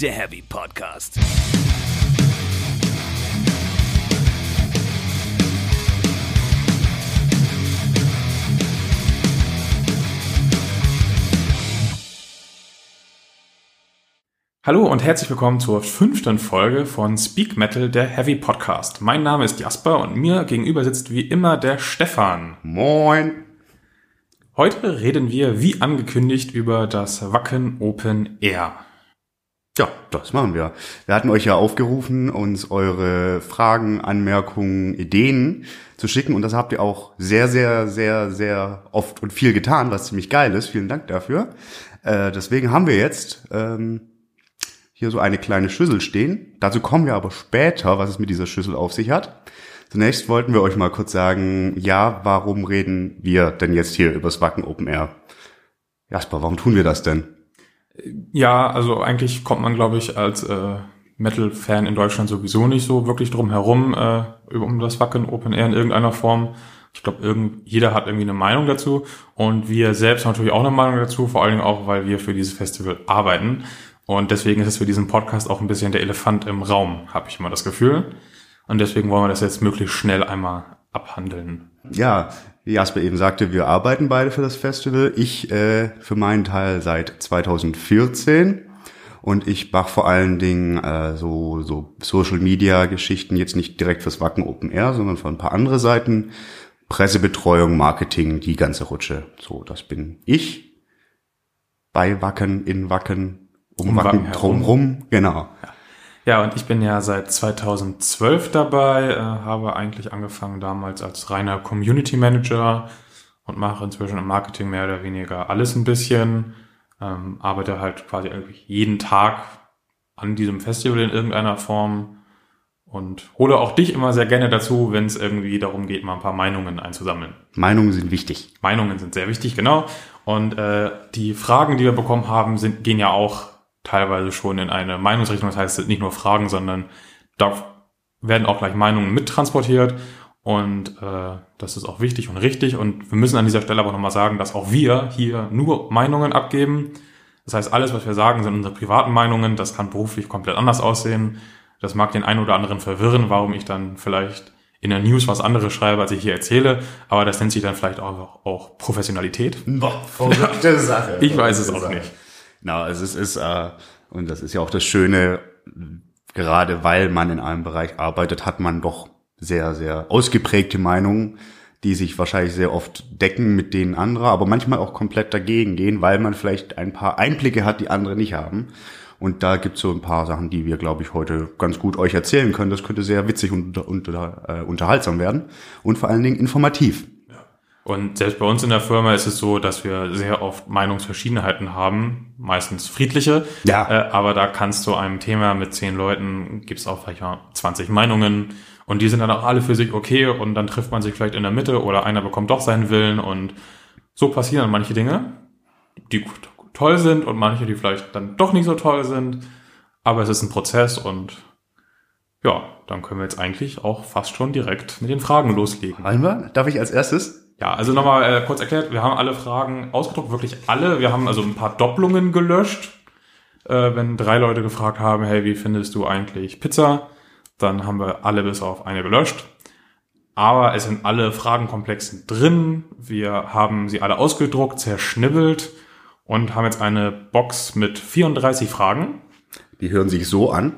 der Heavy Podcast. Hallo und herzlich willkommen zur fünften Folge von Speak Metal, der Heavy Podcast. Mein Name ist Jasper und mir gegenüber sitzt wie immer der Stefan. Moin. Heute reden wir, wie angekündigt, über das Wacken Open Air. Ja, das machen wir. Wir hatten euch ja aufgerufen, uns eure Fragen, Anmerkungen, Ideen zu schicken und das habt ihr auch sehr, sehr, sehr, sehr oft und viel getan, was ziemlich geil ist. Vielen Dank dafür. Äh, deswegen haben wir jetzt ähm, hier so eine kleine Schüssel stehen. Dazu kommen wir aber später, was es mit dieser Schüssel auf sich hat. Zunächst wollten wir euch mal kurz sagen, ja, warum reden wir denn jetzt hier übers Wacken Open Air? Jasper, warum tun wir das denn? Ja, also eigentlich kommt man, glaube ich, als äh, Metal-Fan in Deutschland sowieso nicht so wirklich drum herum, äh, um das Wacken Open Air in irgendeiner Form. Ich glaube, jeder hat irgendwie eine Meinung dazu und wir selbst haben natürlich auch eine Meinung dazu, vor allen Dingen auch, weil wir für dieses Festival arbeiten. Und deswegen ist es für diesen Podcast auch ein bisschen der Elefant im Raum, habe ich immer das Gefühl. Und deswegen wollen wir das jetzt möglichst schnell einmal abhandeln. Ja, wie Jasper eben sagte, wir arbeiten beide für das Festival. Ich äh, für meinen Teil seit 2014 und ich mache vor allen Dingen äh, so, so Social Media Geschichten jetzt nicht direkt fürs Wacken Open Air, sondern von ein paar andere Seiten. Pressebetreuung, Marketing, die ganze Rutsche. So, das bin ich bei Wacken, in Wacken, um, um Wacken, Wacken drumrum, genau. Ja. und ich bin ja seit 2012 dabei, äh, habe eigentlich angefangen damals als reiner Community Manager und mache inzwischen im Marketing mehr oder weniger alles ein bisschen, ähm, arbeite halt quasi jeden Tag an diesem Festival in irgendeiner Form und hole auch dich immer sehr gerne dazu, wenn es irgendwie darum geht, mal ein paar Meinungen einzusammeln. Meinungen sind wichtig. Meinungen sind sehr wichtig, genau. Und äh, die Fragen, die wir bekommen haben, sind, gehen ja auch teilweise schon in eine Meinungsrichtung. Das heißt, es sind nicht nur Fragen, sondern da werden auch gleich Meinungen mittransportiert. Und äh, das ist auch wichtig und richtig. Und wir müssen an dieser Stelle aber nochmal sagen, dass auch wir hier nur Meinungen abgeben. Das heißt, alles, was wir sagen, sind unsere privaten Meinungen. Das kann beruflich komplett anders aussehen. Das mag den einen oder anderen verwirren, warum ich dann vielleicht in der News was anderes schreibe, als ich hier erzähle. Aber das nennt sich dann vielleicht auch, auch Professionalität. Boah, verrückte Sache. ich weiß es auch nicht. Na, es ist, äh, und das ist ja auch das Schöne, gerade weil man in einem Bereich arbeitet, hat man doch sehr, sehr ausgeprägte Meinungen, die sich wahrscheinlich sehr oft decken mit denen anderer, aber manchmal auch komplett dagegen gehen, weil man vielleicht ein paar Einblicke hat, die andere nicht haben. Und da gibt's so ein paar Sachen, die wir, glaube ich, heute ganz gut euch erzählen können. Das könnte sehr witzig und unter, äh, unterhaltsam werden und vor allen Dingen informativ. Und selbst bei uns in der Firma ist es so, dass wir sehr oft Meinungsverschiedenheiten haben, meistens friedliche. Ja. Äh, aber da kannst du einem Thema mit zehn Leuten, gibt's auch vielleicht mal 20 Meinungen und die sind dann auch alle für sich okay und dann trifft man sich vielleicht in der Mitte oder einer bekommt doch seinen Willen und so passieren manche Dinge, die toll sind und manche, die vielleicht dann doch nicht so toll sind. Aber es ist ein Prozess und ja, dann können wir jetzt eigentlich auch fast schon direkt mit den Fragen loslegen. Alma, darf ich als erstes? Ja, also nochmal äh, kurz erklärt, wir haben alle Fragen ausgedruckt, wirklich alle. Wir haben also ein paar Doppelungen gelöscht. Äh, wenn drei Leute gefragt haben, hey, wie findest du eigentlich Pizza? Dann haben wir alle bis auf eine gelöscht. Aber es sind alle Fragenkomplexen drin. Wir haben sie alle ausgedruckt, zerschnibbelt und haben jetzt eine Box mit 34 Fragen. Die hören sich so an.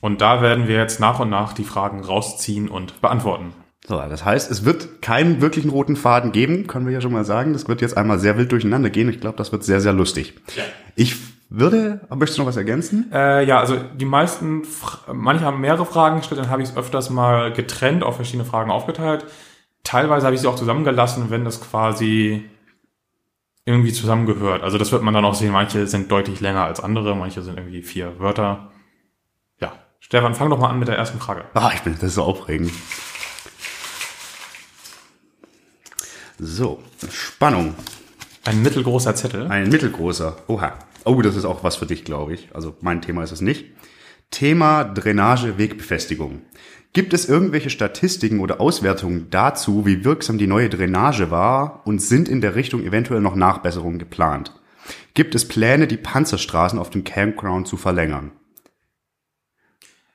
Und da werden wir jetzt nach und nach die Fragen rausziehen und beantworten. So, das heißt, es wird keinen wirklichen roten Faden geben, können wir ja schon mal sagen. Das wird jetzt einmal sehr wild durcheinander gehen. Ich glaube, das wird sehr, sehr lustig. Ja. Ich würde, möchtest du noch was ergänzen? Äh, ja, also die meisten, manche haben mehrere Fragen gestellt, dann habe ich es öfters mal getrennt, auf verschiedene Fragen aufgeteilt. Teilweise habe ich sie auch zusammengelassen, wenn das quasi irgendwie zusammengehört. Also das wird man dann auch sehen. Manche sind deutlich länger als andere, manche sind irgendwie vier Wörter. Ja, Stefan, fang doch mal an mit der ersten Frage. Ah, ich bin, das ist so aufregend. So, Spannung. Ein mittelgroßer Zettel. Ein mittelgroßer. Oha. Oh, das ist auch was für dich, glaube ich. Also mein Thema ist es nicht. Thema Drainage, Wegbefestigung. Gibt es irgendwelche Statistiken oder Auswertungen dazu, wie wirksam die neue Drainage war und sind in der Richtung eventuell noch Nachbesserungen geplant? Gibt es Pläne, die Panzerstraßen auf dem Campground zu verlängern?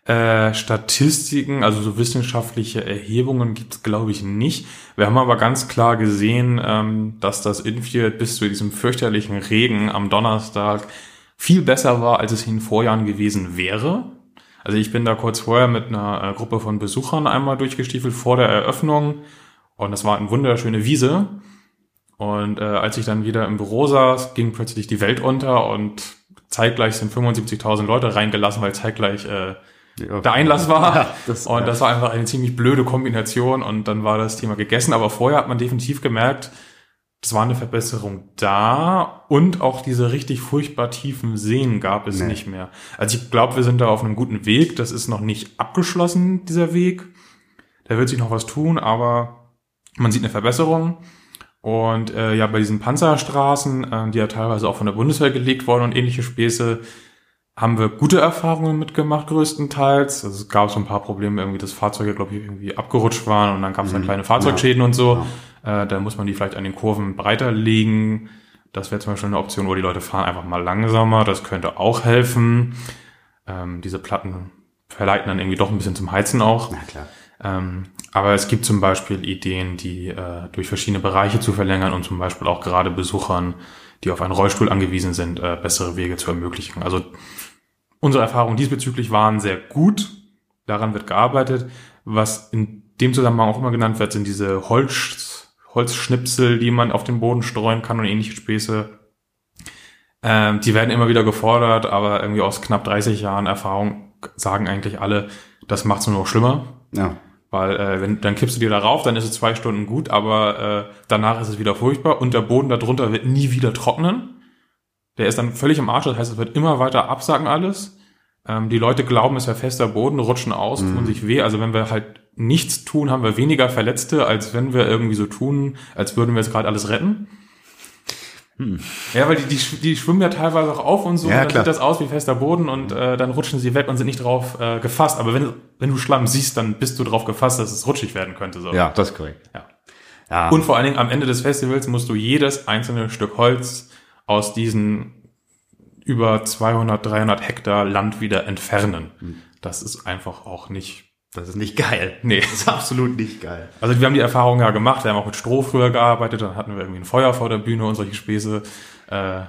Äh, Statistiken, also so wissenschaftliche Erhebungen gibt es, glaube ich, nicht. Wir haben aber ganz klar gesehen, ähm, dass das Infield bis zu diesem fürchterlichen Regen am Donnerstag viel besser war, als es in den Vorjahren gewesen wäre. Also ich bin da kurz vorher mit einer äh, Gruppe von Besuchern einmal durchgestiefelt vor der Eröffnung und das war eine wunderschöne Wiese. Und äh, als ich dann wieder im Büro saß, ging plötzlich die Welt unter und zeitgleich sind 75.000 Leute reingelassen, weil zeitgleich äh, ja. der Einlass war. Ja, das, und das war einfach eine ziemlich blöde Kombination und dann war das Thema gegessen. Aber vorher hat man definitiv gemerkt, es war eine Verbesserung da und auch diese richtig furchtbar tiefen Seen gab es nee. nicht mehr. Also ich glaube, wir sind da auf einem guten Weg. Das ist noch nicht abgeschlossen, dieser Weg. Da wird sich noch was tun, aber man sieht eine Verbesserung. Und äh, ja, bei diesen Panzerstraßen, äh, die ja teilweise auch von der Bundeswehr gelegt wurden und ähnliche Späße, haben wir gute Erfahrungen mitgemacht, größtenteils. Also es gab so ein paar Probleme, irgendwie, dass Fahrzeuge, glaube ich, irgendwie abgerutscht waren und dann gab es dann mhm. kleine Fahrzeugschäden ja. und so. Ja. Äh, da muss man die vielleicht an den Kurven breiter legen. Das wäre zum Beispiel eine Option, wo die Leute fahren einfach mal langsamer. Das könnte auch helfen. Ähm, diese Platten verleiten dann irgendwie doch ein bisschen zum Heizen auch. Na klar. Ähm, aber es gibt zum Beispiel Ideen, die äh, durch verschiedene Bereiche zu verlängern und zum Beispiel auch gerade Besuchern, die auf einen Rollstuhl angewiesen sind, äh, bessere Wege zu ermöglichen. Also Unsere Erfahrungen diesbezüglich waren sehr gut. Daran wird gearbeitet. Was in dem Zusammenhang auch immer genannt wird, sind diese Holz, Holzschnipsel, die man auf den Boden streuen kann und ähnliche Späße. Ähm, die werden immer wieder gefordert, aber irgendwie aus knapp 30 Jahren Erfahrung sagen eigentlich alle, das macht es nur noch schlimmer. Ja. Weil äh, wenn, dann kippst du dir darauf, dann ist es zwei Stunden gut, aber äh, danach ist es wieder furchtbar und der Boden darunter wird nie wieder trocknen. Der ist dann völlig im Arsch, das heißt, es wird immer weiter absacken alles. Ähm, die Leute glauben, es wäre fester Boden, rutschen aus, mhm. tun sich weh. Also wenn wir halt nichts tun, haben wir weniger Verletzte, als wenn wir irgendwie so tun, als würden wir jetzt gerade alles retten. Hm. Ja, weil die, die, die schwimmen ja teilweise auch auf und so, ja, und dann klar. sieht das aus wie fester Boden und äh, dann rutschen sie weg und sind nicht drauf äh, gefasst. Aber wenn, wenn du Schlamm siehst, dann bist du drauf gefasst, dass es rutschig werden könnte. So. Ja, das ist korrekt. Ja. ja. Und vor allen Dingen am Ende des Festivals musst du jedes einzelne Stück Holz aus diesen über 200, 300 Hektar Land wieder entfernen. Hm. Das ist einfach auch nicht das ist nicht geil. Nee. Das ist absolut nicht geil. Also wir haben die Erfahrung ja gemacht, wir haben auch mit Stroh früher gearbeitet, dann hatten wir irgendwie ein Feuer vor der Bühne und solche Späße. Äh,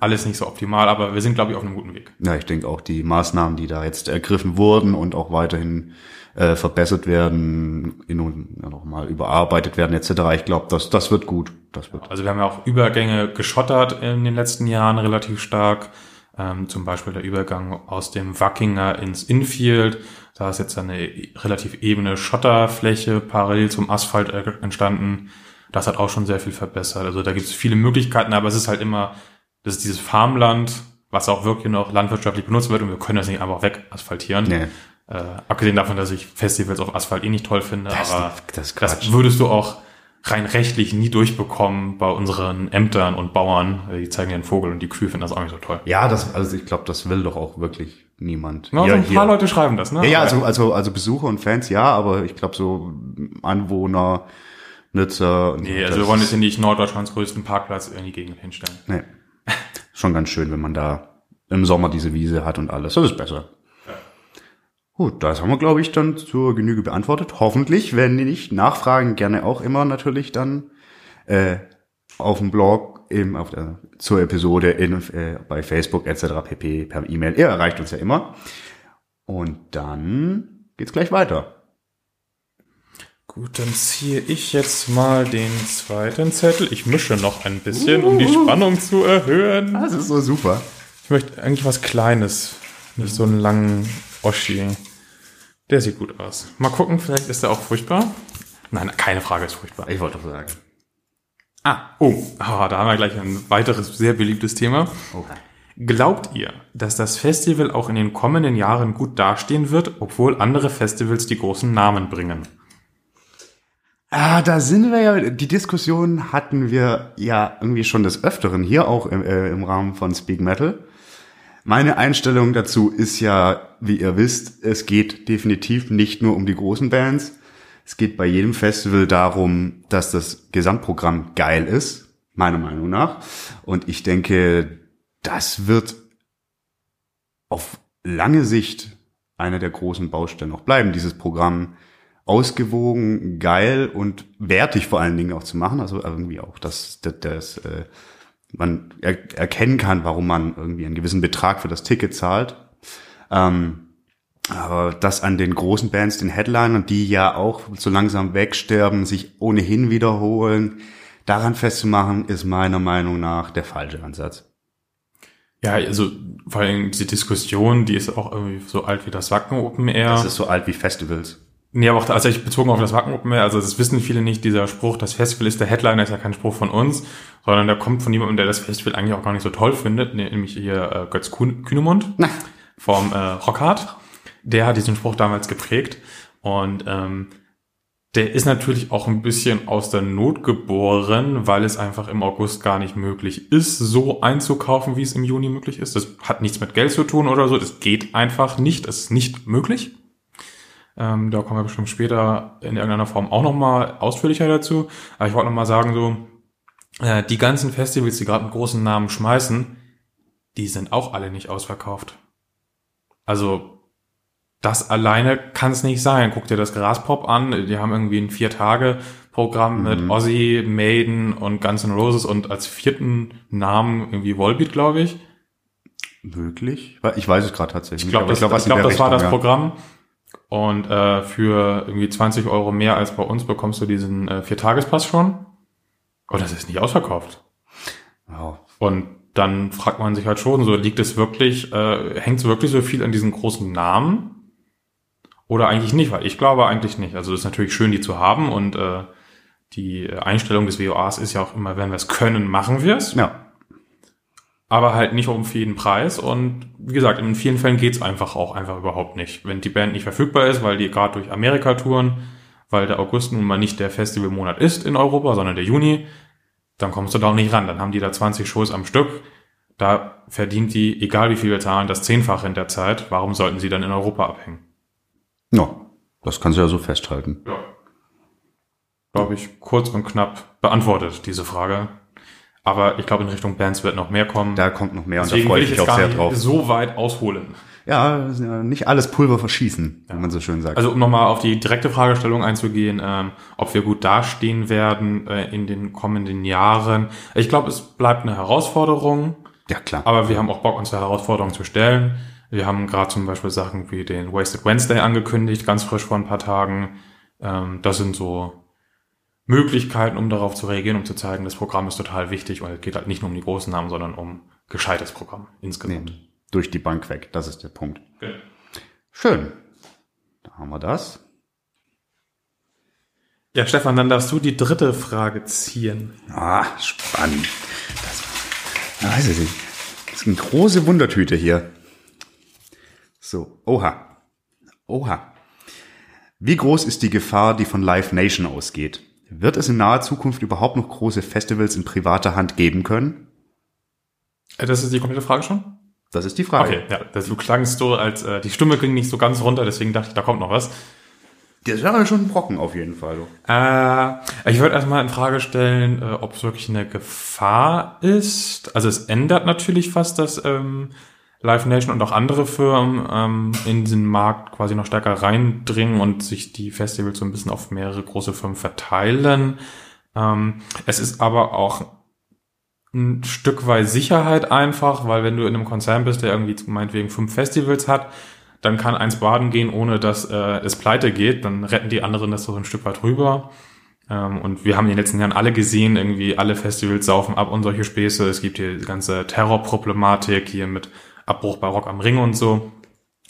alles nicht so optimal, aber wir sind, glaube ich, auf einem guten Weg. Ja, ich denke auch die Maßnahmen, die da jetzt ergriffen wurden und auch weiterhin äh, verbessert werden, in, ja, nochmal überarbeitet werden etc. Ich glaube, das, das wird gut. Das wird. Also wir haben ja auch Übergänge geschottert in den letzten Jahren relativ stark. Ähm, zum Beispiel der Übergang aus dem Wackinger ins Infield. Da ist jetzt eine relativ ebene Schotterfläche parallel zum Asphalt entstanden. Das hat auch schon sehr viel verbessert. Also da gibt es viele Möglichkeiten, aber es ist halt immer, das ist dieses Farmland, was auch wirklich noch landwirtschaftlich benutzt wird und wir können das nicht einfach wegasphaltieren. Nee. Äh, abgesehen davon, dass ich Festivals auf Asphalt eh nicht toll finde, das, aber das, das, würdest du auch rein rechtlich nie durchbekommen bei unseren Ämtern und Bauern. Die zeigen den Vogel und die Kühe finden das auch nicht so toll. Ja, das, also ich glaube, das will doch auch wirklich niemand. Ja, so ein paar hier. Leute schreiben das, ne? Ja, ja, also, also, also Besucher und Fans, ja, aber ich glaube so Anwohner, Nutzer. Nee, also wir wollen jetzt hier nicht Norddeutschlands größten Parkplatz in die Gegend hinstellen. Nee. Schon ganz schön, wenn man da im Sommer diese Wiese hat und alles. Das ist besser. Gut, das haben wir, glaube ich, dann zur Genüge beantwortet. Hoffentlich, wenn nicht nachfragen, gerne auch immer natürlich dann äh, auf dem Blog, eben auf der, zur Episode in, äh, bei Facebook etc. pp. per E-Mail. Ihr erreicht uns ja immer. Und dann geht's gleich weiter. Gut, dann ziehe ich jetzt mal den zweiten Zettel. Ich mische noch ein bisschen, um die Spannung zu erhöhen. Das ist so super. Ich möchte eigentlich was Kleines, nicht so einen langen Oschi. Der sieht gut aus. Mal gucken, vielleicht ist er auch furchtbar. Nein, keine Frage ist furchtbar. Ich wollte doch sagen. Ah, oh, oh, da haben wir gleich ein weiteres sehr beliebtes Thema. Okay. Glaubt ihr, dass das Festival auch in den kommenden Jahren gut dastehen wird, obwohl andere Festivals die großen Namen bringen? Ah, da sind wir ja, die Diskussion hatten wir ja irgendwie schon des Öfteren hier auch im, äh, im Rahmen von Speak Metal. Meine Einstellung dazu ist ja, wie ihr wisst, es geht definitiv nicht nur um die großen Bands. Es geht bei jedem Festival darum, dass das Gesamtprogramm geil ist. meiner Meinung nach. Und ich denke, das wird auf lange Sicht einer der großen Baustellen noch bleiben, dieses Programm ausgewogen, geil und wertig vor allen Dingen auch zu machen. Also irgendwie auch, dass, dass, dass äh, man er, erkennen kann, warum man irgendwie einen gewissen Betrag für das Ticket zahlt. Ähm, aber das an den großen Bands, den Headlinern, die ja auch so langsam wegsterben, sich ohnehin wiederholen, daran festzumachen, ist meiner Meinung nach der falsche Ansatz. Ja, also vor allem diese Diskussion, die ist auch irgendwie so alt wie das Wacken Open Air. Das ist so alt wie Festivals. Nee, aber auch also ich bezogen auf das Wacken Open Air, also das wissen viele nicht, dieser Spruch, das Festival ist der Headliner, ist ja kein Spruch von uns, sondern der kommt von jemandem, der das Festival eigentlich auch gar nicht so toll findet, nämlich hier äh, Götz Kühnemund Na. vom äh, Rockhard. Der hat diesen Spruch damals geprägt und ähm, der ist natürlich auch ein bisschen aus der Not geboren, weil es einfach im August gar nicht möglich ist, so einzukaufen, wie es im Juni möglich ist. Das hat nichts mit Geld zu tun oder so. Das geht einfach nicht. Das ist nicht möglich. Ähm, da kommen wir bestimmt später in irgendeiner Form auch nochmal ausführlicher dazu. Aber ich wollte nochmal sagen, so, äh, die ganzen Festivals, die gerade einen großen Namen schmeißen, die sind auch alle nicht ausverkauft. Also das alleine kann es nicht sein. Guck dir das Graspop an, die haben irgendwie ein Vier-Tage-Programm mhm. mit Ozzy, Maiden und Guns N' Roses und als vierten Namen irgendwie Volbeat, glaube ich. Möglich? Ich weiß es gerade tatsächlich. Ich glaube, das, glaub, ich glaub, das war das ja. Programm. Und äh, für irgendwie 20 Euro mehr als bei uns bekommst du diesen äh, Viertagespass schon. Und das ist nicht ausverkauft. Wow. Und dann fragt man sich halt schon, so liegt es wirklich, äh, hängt es wirklich so viel an diesen großen Namen? Oder eigentlich nicht, weil ich glaube eigentlich nicht. Also es ist natürlich schön, die zu haben und äh, die Einstellung des WOAs ist ja auch immer, wenn wir es können, machen wir es. Ja. Aber halt nicht um jeden Preis. Und wie gesagt, in vielen Fällen geht's einfach auch einfach überhaupt nicht. Wenn die Band nicht verfügbar ist, weil die gerade durch Amerika touren, weil der August nun mal nicht der Festivalmonat ist in Europa, sondern der Juni, dann kommst du da auch nicht ran. Dann haben die da 20 Shows am Stück. Da verdient die, egal wie viel wir zahlen, das Zehnfache in der Zeit. Warum sollten sie dann in Europa abhängen? Ja, das kannst du ja so festhalten. Ja. Glaube ich, kurz und knapp beantwortet, diese Frage. Aber ich glaube, in Richtung Bands wird noch mehr kommen. Da kommt noch mehr Deswegen und da freue ich mich auch sehr drauf. so weit ausholen. Ja, nicht alles Pulver verschießen, ja. wie man so schön sagt. Also um nochmal auf die direkte Fragestellung einzugehen, ähm, ob wir gut dastehen werden äh, in den kommenden Jahren. Ich glaube, es bleibt eine Herausforderung. Ja, klar. Aber wir haben auch Bock, uns der Herausforderung zu stellen. Wir haben gerade zum Beispiel Sachen wie den Wasted Wednesday angekündigt, ganz frisch vor ein paar Tagen. Ähm, das sind so Möglichkeiten, um darauf zu reagieren, um zu zeigen, das Programm ist total wichtig und es geht halt nicht nur um die großen Namen, sondern um gescheites Programm insgesamt. Nee, durch die Bank weg, das ist der Punkt. Okay. Schön. Da haben wir das. Ja, Stefan, dann darfst du die dritte Frage ziehen. Ah, spannend. Das, weiß ich nicht. Das ist eine große Wundertüte hier. So, oha. Oha. Wie groß ist die Gefahr, die von Live Nation ausgeht? Wird es in naher Zukunft überhaupt noch große Festivals in privater Hand geben können? Äh, das ist die komplette Frage schon? Das ist die Frage. Okay, ja, das, du klangst so, als äh, die Stimme ging nicht so ganz runter, deswegen dachte ich, da kommt noch was. Das wäre schon ein Brocken auf jeden Fall. Äh, ich würde erstmal in Frage stellen, äh, ob es wirklich eine Gefahr ist. Also es ändert natürlich fast das ähm, Live Nation und auch andere Firmen ähm, in diesen Markt quasi noch stärker reindringen und sich die Festivals so ein bisschen auf mehrere große Firmen verteilen. Ähm, es ist aber auch ein Stück weit Sicherheit einfach, weil wenn du in einem Konzern bist, der irgendwie meinetwegen fünf Festivals hat, dann kann eins baden gehen, ohne dass äh, es pleite geht, dann retten die anderen das so ein Stück weit rüber. Ähm, und wir haben in den letzten Jahren alle gesehen, irgendwie alle Festivals saufen ab und solche Späße. Es gibt hier die ganze Terrorproblematik hier mit Abbruch bei Rock am Ring und so.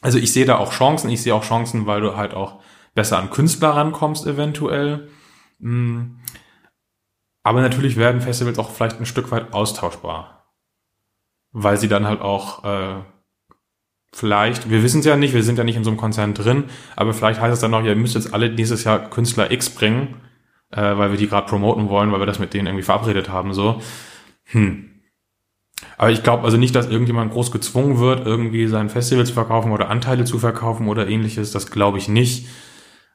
Also ich sehe da auch Chancen. Ich sehe auch Chancen, weil du halt auch besser an Künstler rankommst eventuell. Hm. Aber natürlich werden Festivals auch vielleicht ein Stück weit austauschbar. Weil sie dann halt auch äh, vielleicht, wir wissen es ja nicht, wir sind ja nicht in so einem Konzern drin, aber vielleicht heißt es dann noch, ja, ihr müsst jetzt alle nächstes Jahr Künstler X bringen, äh, weil wir die gerade promoten wollen, weil wir das mit denen irgendwie verabredet haben. So. Hm. Aber ich glaube also nicht, dass irgendjemand groß gezwungen wird, irgendwie sein Festival zu verkaufen oder Anteile zu verkaufen oder ähnliches. Das glaube ich nicht.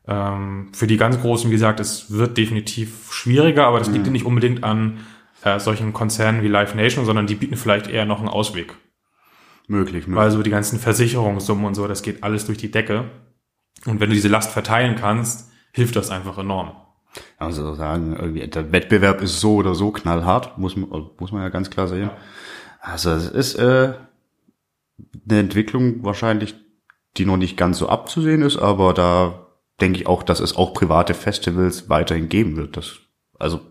Ähm, für die ganz Großen, wie gesagt, es wird definitiv schwieriger, aber das liegt mhm. nicht unbedingt an äh, solchen Konzernen wie Live Nation, sondern die bieten vielleicht eher noch einen Ausweg. Möglich, möglich. Weil so die ganzen Versicherungssummen und so, das geht alles durch die Decke. Und wenn du diese Last verteilen kannst, hilft das einfach enorm. Also sagen, irgendwie, der Wettbewerb ist so oder so knallhart, muss man, muss man ja ganz klar sehen. Also es ist äh, eine Entwicklung wahrscheinlich, die noch nicht ganz so abzusehen ist, aber da denke ich auch, dass es auch private Festivals weiterhin geben wird. Das, also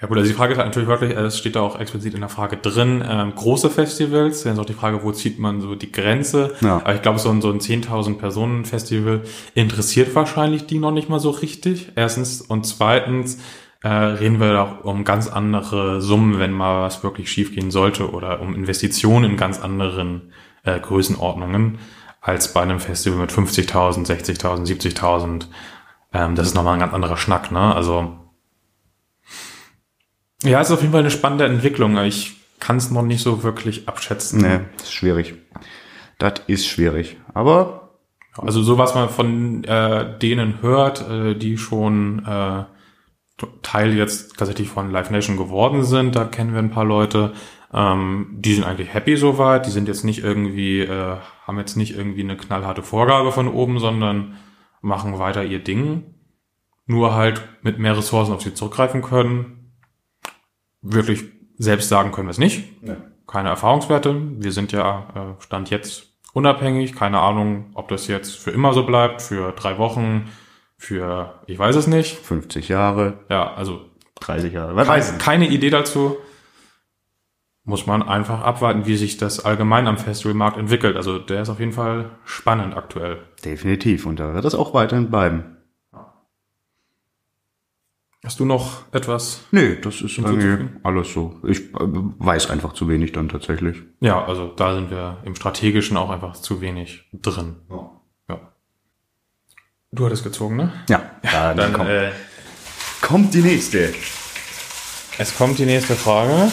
Ja gut, also die Frage ist halt natürlich wirklich, es steht da auch explizit in der Frage drin, ähm, große Festivals, dann ist auch die Frage, wo zieht man so die Grenze. Ja. Aber ich glaube, so ein, so ein 10.000 Personen Festival interessiert wahrscheinlich die noch nicht mal so richtig. Erstens und zweitens äh, reden wir auch um ganz andere Summen, wenn mal was wirklich schiefgehen sollte oder um Investitionen in ganz anderen äh, Größenordnungen als bei einem Festival mit 50.000, 60.000, 70.000. Ähm, das ist nochmal ein ganz anderer Schnack, ne? Also ja, ist auf jeden Fall eine spannende Entwicklung. Ich kann es noch nicht so wirklich abschätzen. nee, das ist schwierig. Das ist schwierig. Aber Also so was man von äh, denen hört, äh, die schon äh, Teil jetzt tatsächlich von Live Nation geworden sind, da kennen wir ein paar Leute, ähm, die sind eigentlich happy soweit, die sind jetzt nicht irgendwie, äh, haben jetzt nicht irgendwie eine knallharte Vorgabe von oben, sondern machen weiter ihr Ding. Nur halt mit mehr Ressourcen auf sie zurückgreifen können. Wirklich selbst sagen können wir es nicht. Keine Erfahrungswerte. Wir sind ja äh, Stand jetzt unabhängig. Keine Ahnung, ob das jetzt für immer so bleibt, für drei Wochen, für, ich weiß es nicht. 50 Jahre, Ja, also 30 Jahre, wer keine, keine Idee dazu. Muss man einfach abwarten, wie sich das allgemein am Festivalmarkt entwickelt. Also der ist auf jeden Fall spannend aktuell. Definitiv. Und da wird es auch weiterhin bleiben. Hast du noch etwas? Nee, das ist irgendwie alles so. Ich äh, weiß einfach zu wenig dann tatsächlich. Ja, also da sind wir im Strategischen auch einfach zu wenig drin. Ja. Du hattest gezogen, ne? Ja, dann, Dann kommt, äh, kommt die nächste. es kommt die nächste Frage.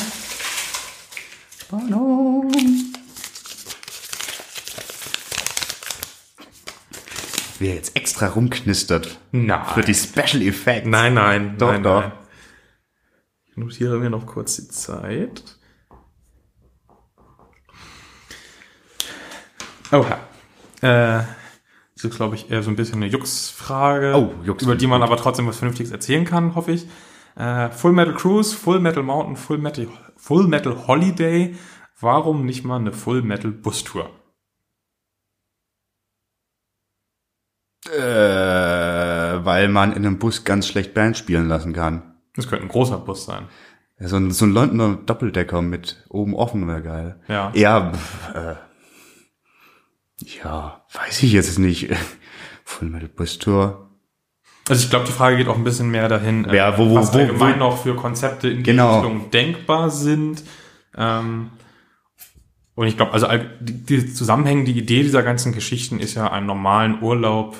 Wer jetzt extra rumknistert Nein. für die Special Effects. Nein, nein, Doch, nein, doch. nein. Ich notiere mir noch kurz die Zeit. Oha. Äh, das ist, glaube ich, eher so ein bisschen eine Jux-Frage, Oh, Jux über die man aber trotzdem was Vernünftiges erzählen kann, hoffe ich. Äh, Full Metal Cruise, Full Metal Mountain, Full Metal, Full Metal Holiday. Warum nicht mal eine Full Metal Bustour? Äh, weil man in einem Bus ganz schlecht Band spielen lassen kann. Das könnte ein großer Bus sein. Ja, so, ein, so ein Londoner Doppeldecker mit oben offen wäre geil. Ja. Ja, äh, ja, weiß ich jetzt nicht. Full Metal Bus Tour. Also ich glaube, die Frage geht auch ein bisschen mehr dahin, äh, Ja, wo- wo- was wo- allgemein wo- noch für Konzepte in Genau. die Richtung denkbar sind. Ähm, und ich glaube, also die, Zusammenhängen, die Idee dieser ganzen Geschichten ist ja einen normalen Urlaub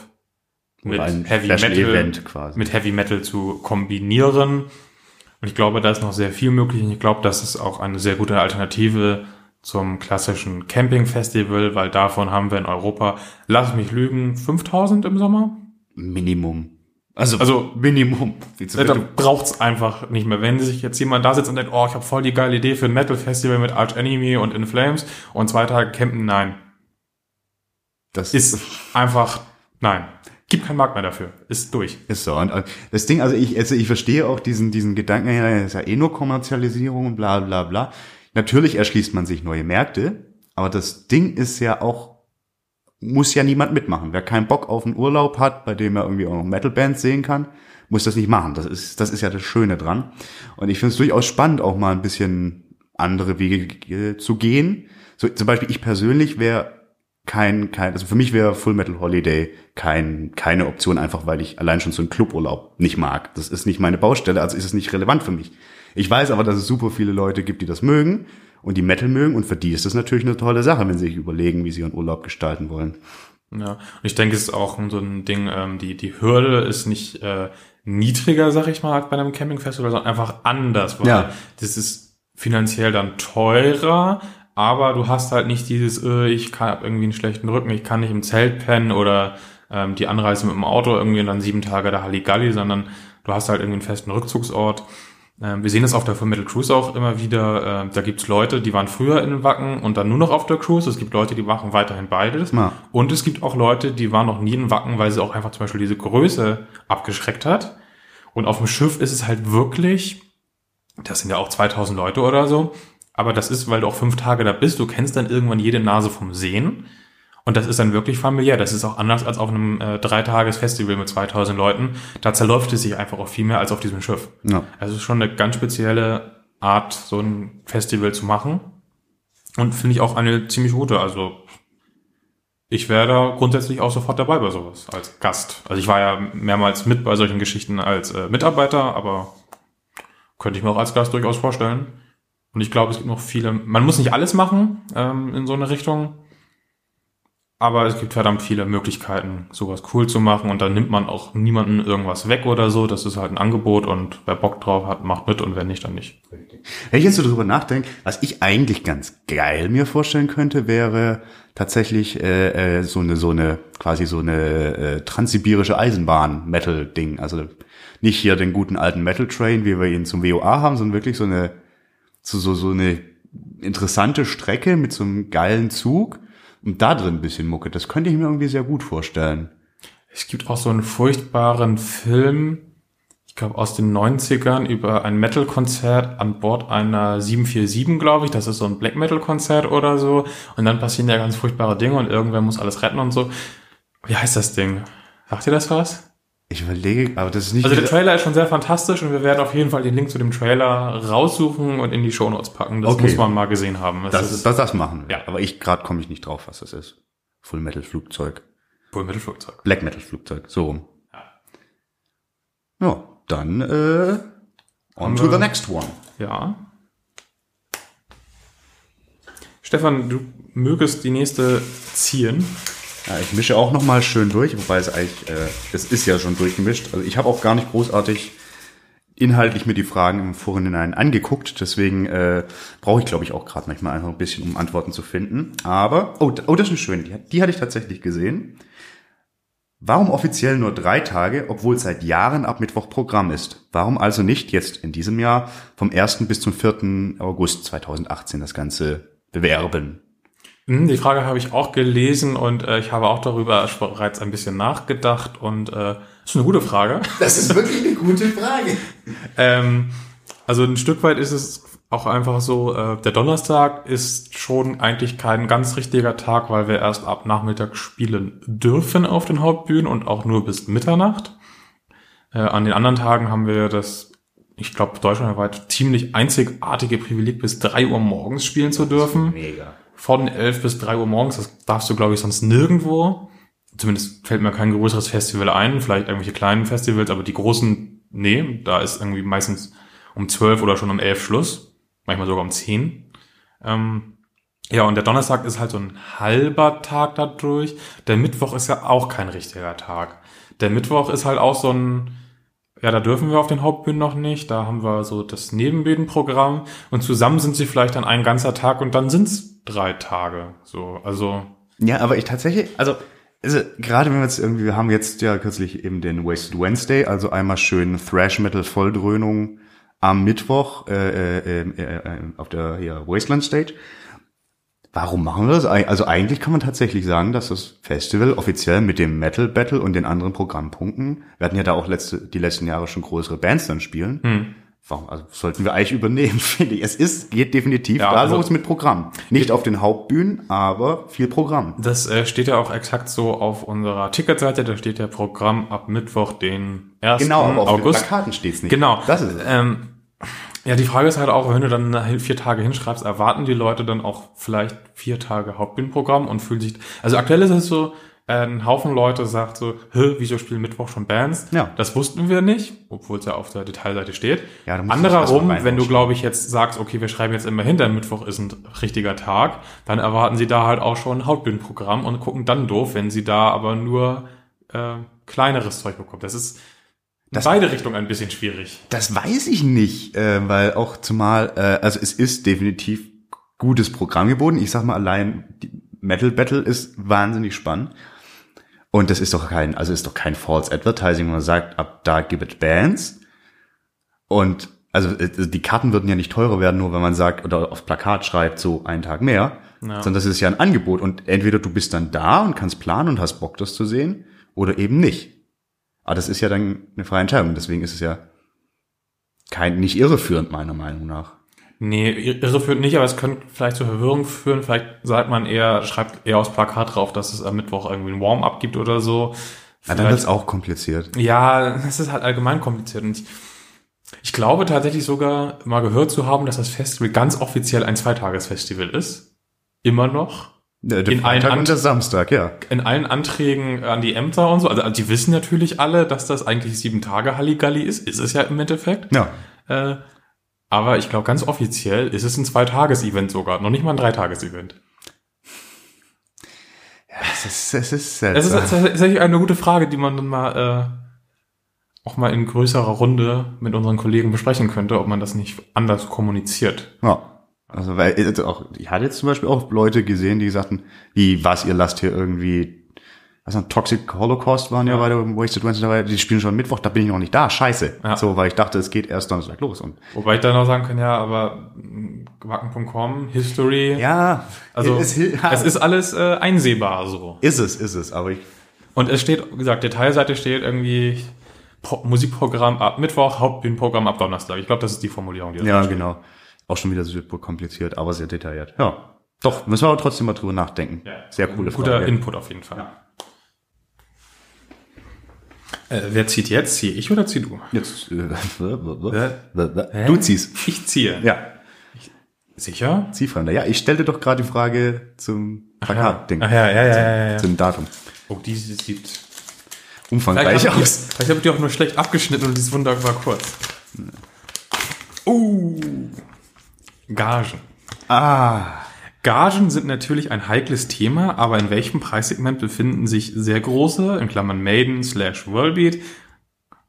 mit Heavy Metal, mit Heavy Metal zu kombinieren. Und ich glaube, da ist noch sehr viel möglich. Und ich glaube, das ist auch eine sehr gute Alternative zum klassischen Camping-Festival, weil davon haben wir in Europa, lass mich lügen, 5000 im Sommer. Minimum. Also, Also Minimum. Dann braucht's einfach nicht mehr. Wenn sich jetzt jemand da sitzt und denkt, oh, ich habe voll die geile Idee für ein Metal-Festival mit Arch Enemy und In Flames und zwei Tage campen, nein. das Ist einfach, nein. Gibt keinen Markt mehr dafür. Ist durch. Ist so. Und das Ding, also ich, also ich verstehe auch diesen, diesen Gedanken, ja, ist ja eh nur Kommerzialisierung und bla bla bla. Natürlich erschließt man sich neue Märkte, aber das Ding ist ja auch, muss ja niemand mitmachen. Wer keinen Bock auf einen Urlaub hat, bei dem er irgendwie auch noch Metal-Bands sehen kann, muss das nicht machen. Das ist, das ist ja das Schöne dran. Und ich finde es durchaus spannend, auch mal ein bisschen andere Wege zu gehen. So, zum Beispiel ich persönlich wäre kein, kein, also für mich wäre Full Metal Holiday kein, keine Option, einfach weil ich allein schon so einen Cluburlaub nicht mag. Das ist nicht meine Baustelle, also ist es nicht relevant für mich. Ich weiß aber, dass es super viele Leute gibt, die das mögen und die Metal mögen und für die ist das natürlich eine tolle Sache, wenn sie sich überlegen, wie sie ihren Urlaub gestalten wollen. Ja. Und ich denke, es ist auch so ein Ding, ähm, die, die Hürde ist nicht äh, niedriger, sag ich mal, als bei einem Campingfestival, sondern einfach anders, weil Ja. das ist finanziell dann teurer, aber du hast halt nicht dieses, äh, ich kann hab irgendwie einen schlechten Rücken, ich kann nicht im Zelt pennen oder ähm, die Anreise mit dem Auto irgendwie und dann sieben Tage da Halligalli, sondern du hast halt irgendwie einen festen Rückzugsort. Ähm, wir sehen das auf der Metal Cruise auch immer wieder. Äh, da gibt's Leute, die waren früher in Wacken und dann nur noch auf der Cruise. Es gibt Leute, die machen weiterhin beides. Ja. Und es gibt auch Leute, die waren noch nie in Wacken, weil sie auch einfach zum Beispiel diese Größe abgeschreckt hat. Und auf dem Schiff ist es halt wirklich, das sind ja auch 2000 Leute oder so, aber das ist, weil du auch fünf Tage da bist, du kennst dann irgendwann jede Nase vom Sehen. Und das ist dann wirklich familiär. Das ist auch anders als auf einem äh, Dreitages-Festival mit 2000 Leuten. Da zerläuft es sich einfach auch viel mehr als auf diesem Schiff. Ja. Also es ist schon eine ganz spezielle Art, so ein Festival zu machen. Und finde ich auch eine ziemlich gute. Also ich wäre da grundsätzlich auch sofort dabei bei sowas als Gast. Also ich war ja mehrmals mit bei solchen Geschichten als äh, Mitarbeiter, aber könnte ich mir auch als Gast durchaus vorstellen. Und ich glaube, es gibt noch viele. Man muss nicht alles machen ähm, in so eine Richtung. Aber es gibt verdammt viele Möglichkeiten, sowas cool zu machen und dann nimmt man auch niemanden irgendwas weg oder so. Das ist halt ein Angebot und wer Bock drauf hat, macht mit und wer nicht, dann nicht. Wenn ich jetzt so drüber nachdenke, was ich eigentlich ganz geil mir vorstellen könnte, wäre tatsächlich äh, äh, so eine so eine quasi so eine äh, transsibirische Eisenbahn Metal Ding, also nicht hier den guten alten Metal Train, wie wir ihn zum WOA haben, sondern wirklich so eine so so, so eine interessante Strecke mit so einem geilen Zug und da drin ein bisschen Mucke. Das könnte ich mir irgendwie sehr gut vorstellen. Es gibt auch so einen furchtbaren Film, ich glaube aus den 90ern, über ein Metal-Konzert an Bord einer 747, glaube ich. Das ist so ein Black Metal-Konzert oder so. Und dann passieren ja ganz furchtbare Dinge und irgendwer muss alles retten und so. Wie heißt das Ding? Sagt ihr das was? Ich überlege, aber das ist nicht Also der Trailer ist schon sehr fantastisch und wir werden auf jeden Fall den Link zu dem Trailer raussuchen und in die Shownotes packen. Das Okay. muss man mal gesehen haben. Das, das, ist das, das machen wir. Ja. Aber ich gerade komme ich nicht drauf, was das ist. Full Metal Flugzeug. wohl Mittelflugzeug. Black Metal Flugzeug, so rum. Ja. Ja, dann äh, on to the next one. Ja. Stefan, du mögest die nächste ziehen. Ja, ich mische auch noch mal schön durch, wobei es eigentlich, äh, es ist ja schon durchgemischt. Also ich habe auch gar nicht großartig inhaltlich mir die Fragen im Vorhinein angeguckt, deswegen äh, brauche ich, glaube ich, auch gerade manchmal einfach ein bisschen, um Antworten zu finden. Aber, oh, oh das ist eine schöne, die, die hatte ich tatsächlich gesehen. Warum offiziell nur drei Tage, obwohl seit Jahren ab Mittwoch Programm ist? Warum also nicht jetzt in diesem Jahr vom 1. bis zum 4. August 2018 das Ganze bewerben? Hm, Die Frage habe ich auch gelesen und äh, ich habe auch darüber bereits ein bisschen nachgedacht und äh, ist eine gute Frage. Das ist wirklich eine gute Frage. Ähm, also ein Stück weit ist es auch einfach so, äh, der Donnerstag ist schon eigentlich kein ganz richtiger Tag, weil wir erst ab Nachmittag spielen dürfen auf den Hauptbühnen und auch nur bis Mitternacht. Äh, an den anderen Tagen haben wir das, ich glaube, deutschlandweit ziemlich einzigartige Privileg, bis drei Uhr morgens spielen zu dürfen. Mega. Von 11 bis 3 Uhr morgens, das darfst du, glaube ich, sonst nirgendwo. Zumindest fällt mir kein größeres Festival ein, vielleicht irgendwelche kleinen Festivals, aber die großen, nee, da ist irgendwie meistens um 12 oder schon um 11 Schluss, manchmal sogar um 10. Ähm, ja, und der Donnerstag ist halt so ein halber Tag dadurch. Der Mittwoch ist ja auch kein richtiger Tag. Der Mittwoch ist halt auch so ein, ja, da dürfen wir auf den Hauptbühnen noch nicht. Da haben wir so das Nebenbühnenprogramm und zusammen sind sie vielleicht dann ein ganzer Tag und dann sind's drei Tage. So, also Ja, aber ich tatsächlich, also, also gerade wenn wir jetzt irgendwie, wir haben jetzt ja kürzlich eben den Wasted Wednesday, also einmal schön Thrash Metal Volldröhnung am Mittwoch äh, äh, äh, äh, auf der hier, Wasteland Stage. Warum machen wir das? Also eigentlich kann man tatsächlich sagen, dass das Festival offiziell mit dem Metal Battle und den anderen Programmpunkten, wir hatten ja da auch letzte, die letzten Jahre schon größere Bands dann spielen. Warum, also sollten wir eigentlich übernehmen, finde ich. Es ist, geht definitiv Ja, da also- los mit Programm. Nicht auf den Hauptbühnen, aber viel Programm. das äh, steht ja auch exakt so auf unserer Ticketseite. Da steht ja Programm ab Mittwoch, den 1. Genau, aber auf August. den Plakaten steht's nicht. Genau. Das ist es. Ähm, ja, die Frage ist halt auch, wenn du dann vier Tage hinschreibst, erwarten die Leute dann auch vielleicht vier Tage Hauptbühnenprogramm und fühlen sich. Also aktuell ist es so, ein Haufen Leute sagt so, Hä, wieso spielen Mittwoch schon Bands? Ja. Das wussten wir nicht, obwohl es ja auf der Detailseite steht. Ja, da muss ich Anderer erst mal rum, wenn du, glaube ich, jetzt sagst, okay, wir schreiben jetzt immer hinter, Mittwoch ist ein richtiger Tag, dann erwarten sie da halt auch schon ein Hauptbühnenprogramm und gucken dann doof, wenn sie da aber nur äh, kleineres Zeug bekommen. Das ist in beide Richtungen ein bisschen schwierig. Das weiß ich nicht, äh, weil auch zumal, äh, also es ist definitiv gutes Programm geboten. Ich sag mal allein, die Metal Battle ist wahnsinnig spannend. Und das ist doch kein, also ist doch kein False Advertising, wenn man sagt, ab da gibt es Bands. Und also äh, die Karten würden ja nicht teurer werden, nur wenn man sagt oder aufs Plakat schreibt, so einen Tag mehr, Ja. sondern das ist ja ein Angebot und entweder du bist dann da und kannst planen und hast Bock, das zu sehen, oder eben nicht. Aber das ist ja dann eine freie Entscheidung, deswegen ist es ja kein, nicht irreführend, meiner Meinung nach. Nee, irreführend nicht, aber es könnte vielleicht zur Verwirrung führen. Vielleicht sagt man eher, schreibt eher aufs Plakat drauf, dass es am Mittwoch irgendwie ein Warm-up gibt oder so. Ja, dann wird's auch kompliziert. Ja, das ist halt allgemein kompliziert. Und ich, ich glaube tatsächlich sogar mal gehört zu haben, dass das Festival ganz offiziell ein Zweitagesfestival ist. Immer noch. Ja, In allen Freitag und der Samstag, ja. In allen Anträgen an die Ämter und so. Also die wissen natürlich alle, dass das eigentlich sieben Tage Halligalli ist. Ist es ja im Endeffekt. Ja. Äh, aber ich glaube, ganz offiziell ist es ein Zweitages-Event sogar. Noch nicht mal ein Dreitages-Event. Es ist, es ist Das ist seltsam. tatsächlich eine gute Frage, die man dann mal äh, auch mal in größerer Runde mit unseren Kollegen besprechen könnte, ob man das nicht anders kommuniziert. Ja. Also, weil, also auch, ich hatte jetzt zum Beispiel auch Leute gesehen, die sagten, wie, was, ihr lasst hier irgendwie, noch, Toxic Holocaust waren ja, Ja. bei der Wasted Wednesday dabei, die spielen schon Mittwoch, da bin ich noch nicht da, scheiße. Ja. So, weil ich dachte, es geht erst Donnerstag los und. Wobei ich dann noch sagen kann, ja, aber mh, Wacken.com, History, Ja, also es, es, ja, ist alles äh, einsehbar so. ist es, ist es, aber ich, Und es steht, wie gesagt, Detailseite steht irgendwie Pro Musikprogramm ab Mittwoch, Hauptbühnenprogramm ab Donnerstag. Ich glaube, das ist die Formulierung, die da ja, steht. genau. Auch schon wieder super kompliziert, aber sehr detailliert. Ja. Doch, müssen wir aber trotzdem mal drüber nachdenken. Ja. Sehr coole Guter Frage. Input auf jeden Fall. Äh, wer zieht jetzt? Ziehe ich oder zieh du? Jetzt, äh, du ziehst. Ich ziehe. Ja, Sicher? Ziehfremder. Ja, ich stellte doch gerade die Frage zum Plakat-Ding. Ach ja, ja, ja, ja, ja. Zum Datum. Oh, die sieht vielleicht Umfangreich habe ich, aus. vielleicht hab ich die auch nur schlecht abgeschnitten und dieses Wunder war kurz. Uh. Gagen. Ah. Gagen sind natürlich ein heikles Thema, aber in welchem Preissegment befinden sich sehr große, in Klammern Maiden slash Worldbeat,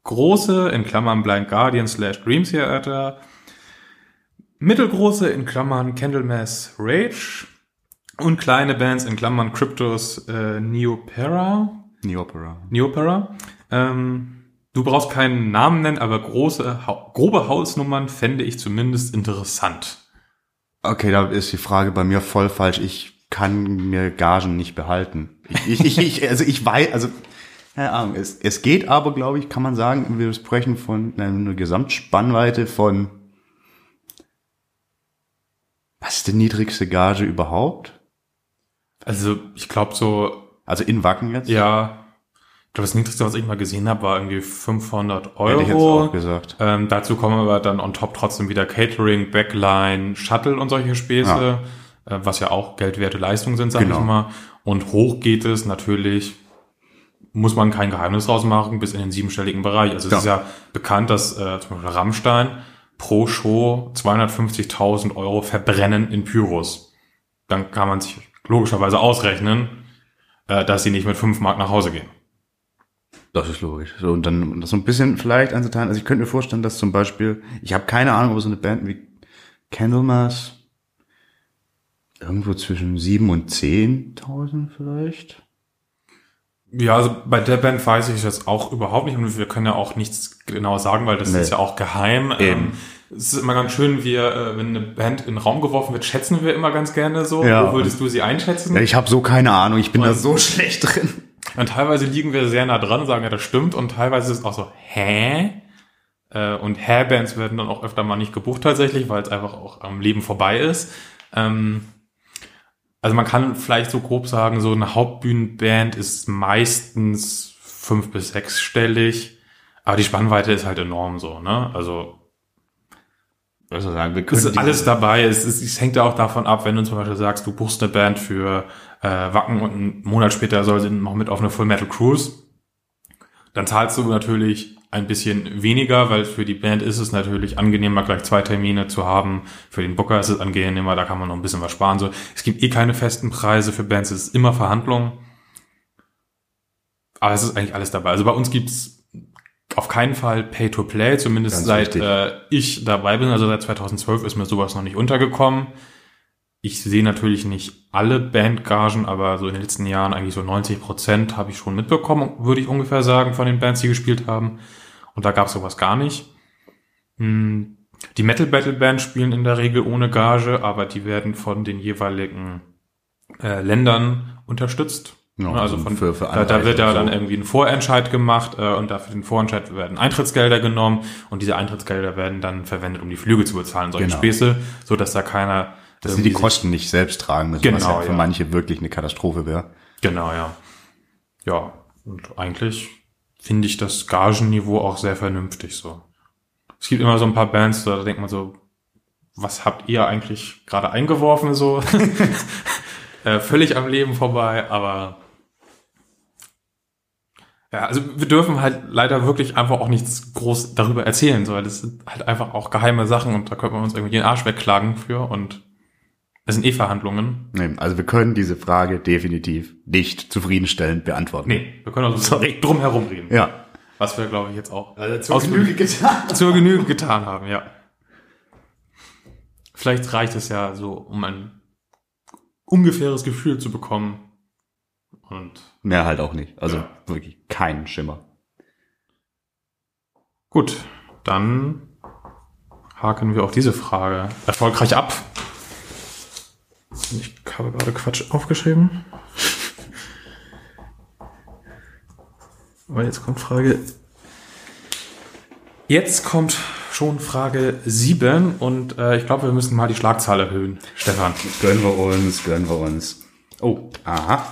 große, in Klammern Blind Guardian slash Dream Theater, mittelgroße, in Klammern Candlemass Rage und kleine Bands, in Klammern Cryptos äh, Neopera, Neopera. Neopera. Ähm, du brauchst keinen Namen nennen, aber große, grobe Hausnummern fände ich zumindest interessant. Okay, da ist die Frage bei mir voll falsch. Ich kann mir Gagen nicht behalten. Ich, ich, ich, also ich weiß, also keine Ahnung, es, es geht aber, glaube ich, kann man sagen, wir sprechen von einer Gesamtspannweite von was ist die niedrigste Gage überhaupt? Also ich glaube so Also in Wacken jetzt? Ja, ich glaube, das Niedrigste, was ich mal gesehen habe, war irgendwie 500 Hätte ich jetzt Euro. auch gesagt. Ähm, dazu kommen aber dann on top trotzdem wieder Catering, Backline, Shuttle und solche Späße, äh, was ja auch geldwerte Leistungen sind, sag Genau. ich mal. Und hoch geht es natürlich, muss man kein Geheimnis rausmachen, bis in den siebenstelligen Bereich. Also es Ja. ist ja bekannt, dass äh, zum Beispiel Rammstein pro Show 250.000 Euro verbrennen in Pyros. Dann kann man sich logischerweise ausrechnen, äh, dass sie nicht mit 5 Mark nach Hause gehen. Das ist logisch. So, und dann das so ein bisschen vielleicht einzuteilen. Also ich könnte mir vorstellen, dass zum Beispiel, ich habe keine Ahnung, aber so eine Band wie Candlemas irgendwo zwischen sieben und 10.000 vielleicht. Ja, also bei der Band weiß ich das auch überhaupt nicht und wir können ja auch nichts genau sagen, weil das Nee. ist ja auch geheim. Ähm, es ist immer ganz schön, wir, äh, wenn eine Band in den Raum geworfen wird, schätzen wir immer ganz gerne so. Ja. Wo würdest du sie einschätzen? Ja, ich habe so keine Ahnung, ich bin da Und- so schlecht drin. Und teilweise liegen wir sehr nah dran sagen, ja, das stimmt. Und teilweise ist es auch so, hä? Äh, Und Hä-Bands werden dann auch öfter mal nicht gebucht tatsächlich, weil es einfach auch am Leben vorbei ist. Ähm, Also man kann vielleicht so grob sagen, so eine Hauptbühnenband ist meistens fünf- bis sechsstellig. Aber die Spannweite ist halt enorm so, ne? Also Also sagen, wir es können ist alles dabei. Es, ist, es hängt ja auch davon ab, wenn du zum Beispiel sagst, du buchst eine Band für äh, Wacken und einen Monat später soll sie noch mit auf eine Full Metal Cruise. Dann zahlst du natürlich ein bisschen weniger, weil für die Band ist es natürlich angenehmer, gleich zwei Termine zu haben. Für den Booker ist es angenehmer, da kann man noch ein bisschen was sparen. So, es gibt eh keine festen Preise für Bands, es ist immer Verhandlung. Aber es ist eigentlich alles dabei. Also bei uns gibt's auf keinen Fall Pay-to-Play, zumindest Ganz seit äh, ich dabei bin, also seit 2012 ist mir sowas noch nicht untergekommen. Ich sehe natürlich nicht alle Bandgagen, aber so in den letzten Jahren eigentlich so 90 Prozent habe ich schon mitbekommen, würde ich ungefähr sagen, von den Bands, die gespielt haben. Und da gab es sowas gar nicht. Hm, Die Metal Battle Band spielen in der Regel ohne Gage, aber die werden von den jeweiligen äh, Ländern unterstützt. Ja, also also von, für- für da, da wird ja dann irgendwie ein Vorentscheid gemacht äh, und dafür den Vorentscheid werden Eintrittsgelder genommen und diese Eintrittsgelder werden dann verwendet, um die Flüge zu bezahlen, solche Genau. Späße, so dass da keiner Dass sie die Kosten nicht selbst tragen müssen, was Genau, ja für ja. manche wirklich eine Katastrophe wäre. Genau, ja. Ja, und eigentlich finde ich das Gagenniveau auch sehr vernünftig so. Es gibt immer so ein paar Bands, da denkt man so, was habt ihr eigentlich gerade eingeworfen so? äh, völlig am Leben vorbei, aber ja, also wir dürfen halt leider wirklich einfach auch nichts groß darüber erzählen, so, weil das sind halt einfach auch geheime Sachen und da könnte man uns irgendwie den Arsch wegklagen für und es sind eh Verhandlungen. Nee, also wir können diese Frage definitiv nicht zufriedenstellend beantworten. Nee, wir können also Sorry. drum herum reden. Ja. Was wir, glaube ich, jetzt auch Also aus- getan. zur Genüge getan haben, ja. Vielleicht reicht es ja so, um ein ungefähres Gefühl zu bekommen. Und Mehr halt auch nicht. Also Ja. wirklich keinen Schimmer. gut, dann haken wir auch diese Frage erfolgreich ab. Ich habe gerade Quatsch aufgeschrieben. Aber jetzt kommt Frage. Jetzt kommt schon Frage 7 und äh, ich glaube, wir müssen mal die Schlagzahl erhöhen. Stefan. Gönnen wir uns, gönnen wir uns. Oh, aha.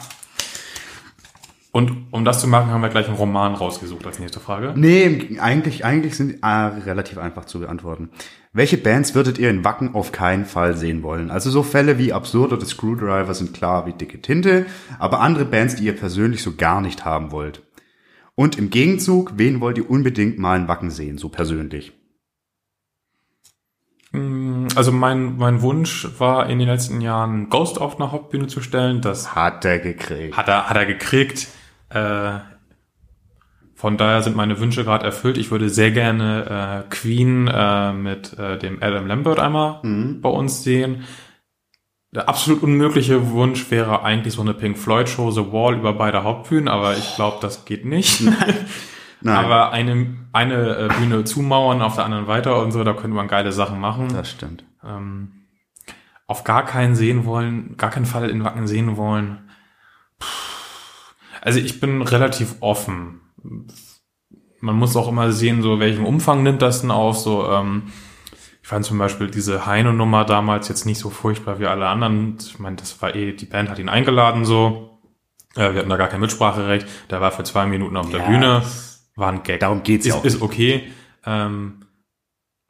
Und um das zu machen, haben wir gleich einen Roman rausgesucht als nächste Frage. Nee, eigentlich, eigentlich sind äh, relativ einfach zu beantworten. Welche Bands würdet ihr in Wacken auf keinen Fall sehen wollen? Also so Fälle wie Absurd oder Screwdriver sind klar wie dicke Tinte, aber andere Bands, die ihr persönlich so gar nicht haben wollt. Und im Gegenzug, wen wollt ihr unbedingt mal in Wacken sehen, so persönlich? Also mein, mein Wunsch war in den letzten Jahren Ghost auf einer Hauptbühne zu stellen. Das Hat er gekriegt. hat er, hat er gekriegt. Äh, von daher sind meine Wünsche gerade erfüllt. Ich würde sehr gerne äh, Queen äh, mit äh, dem Adam Lambert einmal bei uns sehen. Der absolut unmögliche Wunsch wäre eigentlich so eine Pink Floyd Show The Wall über beide Hauptbühnen, aber ich glaube, das geht nicht. Nein, aber eine, eine äh, Bühne zumauern, auf der anderen weiter und so, da könnte man geile Sachen machen. das stimmt. ähm, auf gar keinen sehen wollen, gar keinen Fall in Wacken sehen wollen. Puh. Also ich bin relativ offen. Man muss auch immer sehen, so welchen Umfang nimmt das denn auf. So, ähm, ich fand zum Beispiel diese Heine-Nummer damals jetzt nicht so furchtbar wie alle anderen. Ich meine, das war eh, die Band hat ihn eingeladen so. Äh, wir hatten da gar kein Mitspracherecht. Der war für zwei Minuten auf der Ja, Bühne. War ein Gag. Darum geht's ja ist, auch. ist okay. Ähm,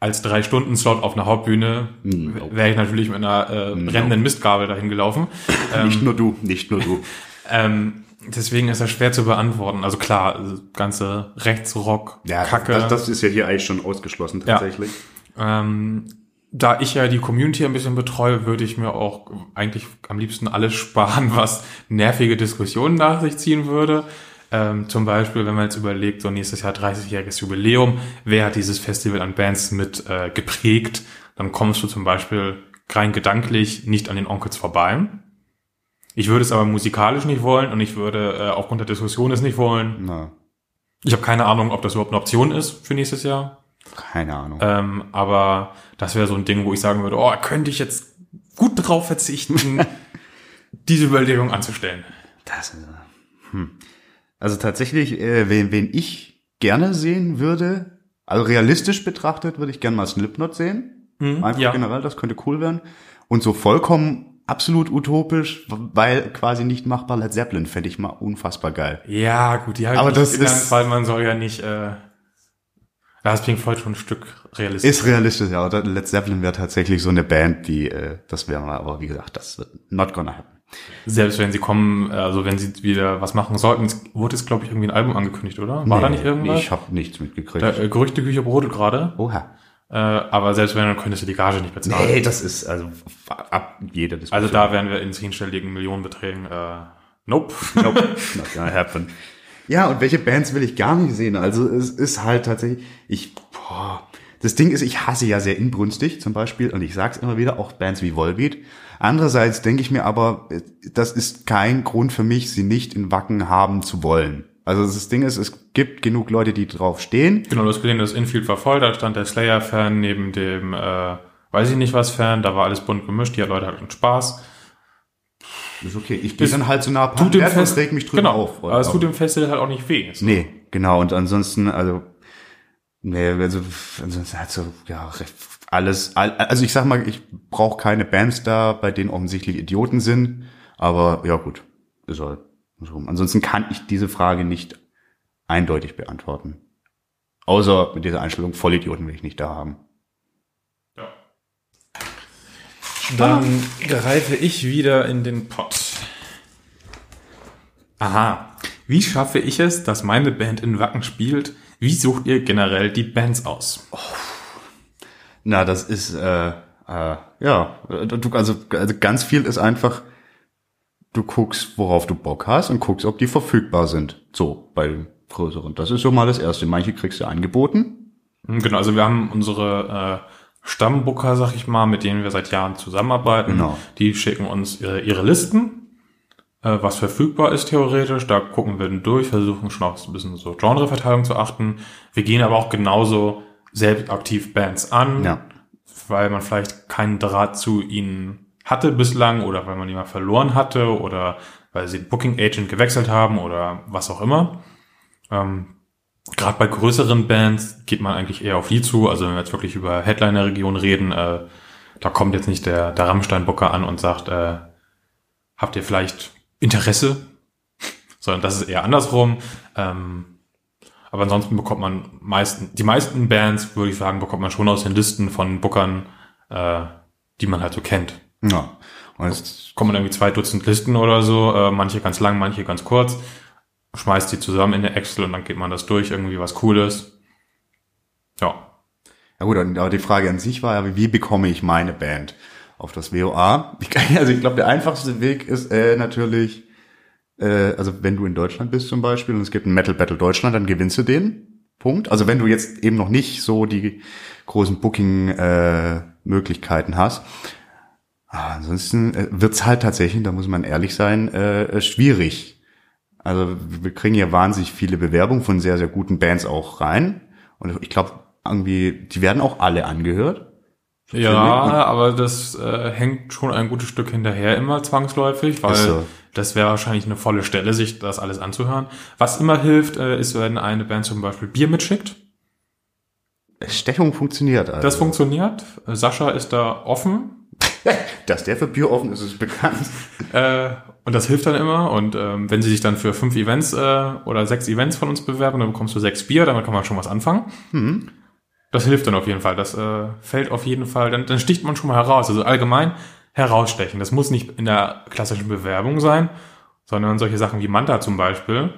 als drei Stunden Slot auf einer Hauptbühne No. wäre ich natürlich mit einer äh, brennenden Mistgabel dahin gelaufen. nicht nur du, nicht nur du. Ähm, deswegen ist das schwer zu beantworten. Also klar, ganze Rechtsrock, Kacke. Das, das ist ja hier eigentlich schon ausgeschlossen Ja. tatsächlich. Ähm, da ich ja die Community ein bisschen betreue, würde ich mir auch eigentlich am liebsten alles sparen, was nervige Diskussionen nach sich ziehen würde. Ähm, zum Beispiel, wenn man jetzt überlegt, so nächstes Jahr 30-jähriges Jubiläum, wer hat dieses Festival an Bands mit äh, geprägt, dann kommst du zum Beispiel rein gedanklich nicht an den Onkels vorbei. Ich würde es aber musikalisch nicht wollen und ich würde äh, aufgrund der Diskussion es nicht wollen. Na, Ich habe keine Ahnung, ob das überhaupt eine Option ist für nächstes Jahr. keine Ahnung. Ähm, aber das wäre so ein Ding, wo ich sagen würde, oh, könnte ich jetzt gut drauf verzichten, diese Überlegung anzustellen. Das ist, hm. Also tatsächlich, äh, wen, wen ich gerne sehen würde, also realistisch betrachtet, würde ich gerne mal Slipknot sehen. Einfach ja. generell, das könnte cool werden. Und so vollkommen absolut utopisch, weil quasi nicht machbar, Led Zeppelin fände ich mal unfassbar geil. Ja, gut, die habe Aber ich das genannt, ist- weil man soll ja nicht, äh, da ist Pink Floyd schon ein Stück realistisch. Ist realistisch, ja. Oder Led Zeppelin wäre tatsächlich so eine Band, die, äh, das wäre mal, aber wie gesagt, das wird not gonna happen. Selbst wenn sie kommen, also wenn sie wieder was machen sollten, wurde es, glaube ich, irgendwie ein Album angekündigt, oder? War da nicht irgendwas? Nee, ich habe nichts mitgekriegt. da, äh, Gerüchteküche brodelt gerade. Oha. Äh, aber selbst wenn, dann könntest du die Gage nicht bezahlen. Nee, das ist also ab jeder Diskussion. Also da wären wir in zehnstelligen Millionenbeträgen. Äh, nope. Nope, not gonna happen. Ja, und welche Bands will ich gar nicht sehen? Also es ist halt tatsächlich, ich, boah, das Ding ist, ich hasse ja sehr inbrünstig zum Beispiel, und ich sag's immer wieder, auch Bands wie Volbeat. Andererseits denke ich mir aber, äh, das ist kein Grund für mich, sie nicht in Wacken haben zu wollen. Also das Ding ist, es gibt genug Leute, die drauf stehen. Genau, du hast gesehen, das Infield war voll, da stand der Slayer-Fan neben dem, äh, weiß ich nicht was Fan, da war alles bunt gemischt, die Leute hatten Spaß. Ist okay. Ich bin dann halt so nah Tut dem Fest, reg mich drüber genau, auf. aber es tut dem Festival halt auch nicht weh. So. Nee, genau. Und ansonsten, also, nee, also, ansonsten hat so, ja, alles, all- also ich sag mal, ich brauche keine Bands da, bei denen offensichtlich Idioten sind, aber ja gut, ist halt. Ansonsten kann ich diese Frage nicht eindeutig beantworten. Außer mit dieser Einstellung, Vollidioten will ich nicht da haben. Ja. Dann greife ich wieder in den Pott. Aha. Wie schaffe ich es, dass meine Band in Wacken spielt? Wie sucht ihr generell die Bands aus? Na, das ist, äh, äh, ja, du, also, also ganz viel ist einfach, du guckst, worauf du Bock hast und guckst, ob die verfügbar sind. So, bei größeren. Das ist so mal das Erste. Manche kriegst du angeboten. Hm, Genau, also wir haben unsere äh, Stammbooker, sag ich mal, mit denen wir seit Jahren zusammenarbeiten. Genau. Die schicken uns ihre, ihre Listen, äh, was verfügbar ist theoretisch. Da gucken wir dann durch, versuchen schon auch so ein bisschen so Genreverteilung zu achten. Wir gehen aber auch genauso selbst aktiv Bands an, Ja. weil man vielleicht keinen Draht zu ihnen hatte bislang oder weil man jemanden verloren hatte oder weil sie den Booking Agent gewechselt haben oder was auch immer. Ähm, Gerade bei größeren Bands geht man eigentlich eher auf die zu. Also wenn wir jetzt wirklich über Headliner-Region reden, äh, da kommt jetzt nicht der, der Rammstein-Booker an und sagt, äh, habt ihr vielleicht Interesse? Sondern das ist eher andersrum. Ähm, aber ansonsten bekommt man meisten, die meisten Bands, würde ich sagen, bekommt man schon aus den Listen von Bookern, äh, die man halt so kennt. Ja. Und es, Kommen irgendwie zwei Dutzend Listen oder so, äh, manche ganz lang, manche ganz kurz, schmeißt die zusammen in der Excel und dann geht man das durch, irgendwie was Cooles. Ja. ja gut, aber die Frage an sich war ja, wie bekomme ich meine Band auf das WOA? Ich, also ich glaube, der einfachste Weg ist äh, natürlich, äh, also wenn du in Deutschland bist zum Beispiel und es gibt einen Metal Battle Deutschland, dann gewinnst du den. Punkt. Also wenn du jetzt eben noch nicht so die großen Booking-Möglichkeiten hast. Ah, ansonsten äh, wird's halt tatsächlich, da muss man ehrlich sein, äh, äh, schwierig. Also wir kriegen ja wahnsinnig viele Bewerbungen von sehr, sehr guten Bands auch rein. Und ich glaube, irgendwie, die werden auch alle angehört. Ja, aber das äh, hängt schon ein gutes Stück hinterher immer zwangsläufig, weil so. das wäre wahrscheinlich eine volle Stelle, sich das alles anzuhören. Was immer hilft, äh, ist, wenn eine Band zum Beispiel Bier mitschickt. Stechung funktioniert. Also. Das funktioniert. Sascha ist da offen. Dass der für Bier offen ist, ist bekannt. Äh, und das hilft dann immer. Und ähm, wenn sie sich dann für fünf Events äh, oder sechs Events von uns bewerben, dann bekommst du sechs Bier, damit kann man schon was anfangen. Hm. Das hilft dann auf jeden Fall. Das äh, fällt auf jeden Fall, dann, dann sticht man schon mal heraus. Also allgemein herausstechen. Das muss nicht in der klassischen Bewerbung sein, sondern solche Sachen wie Manta zum Beispiel.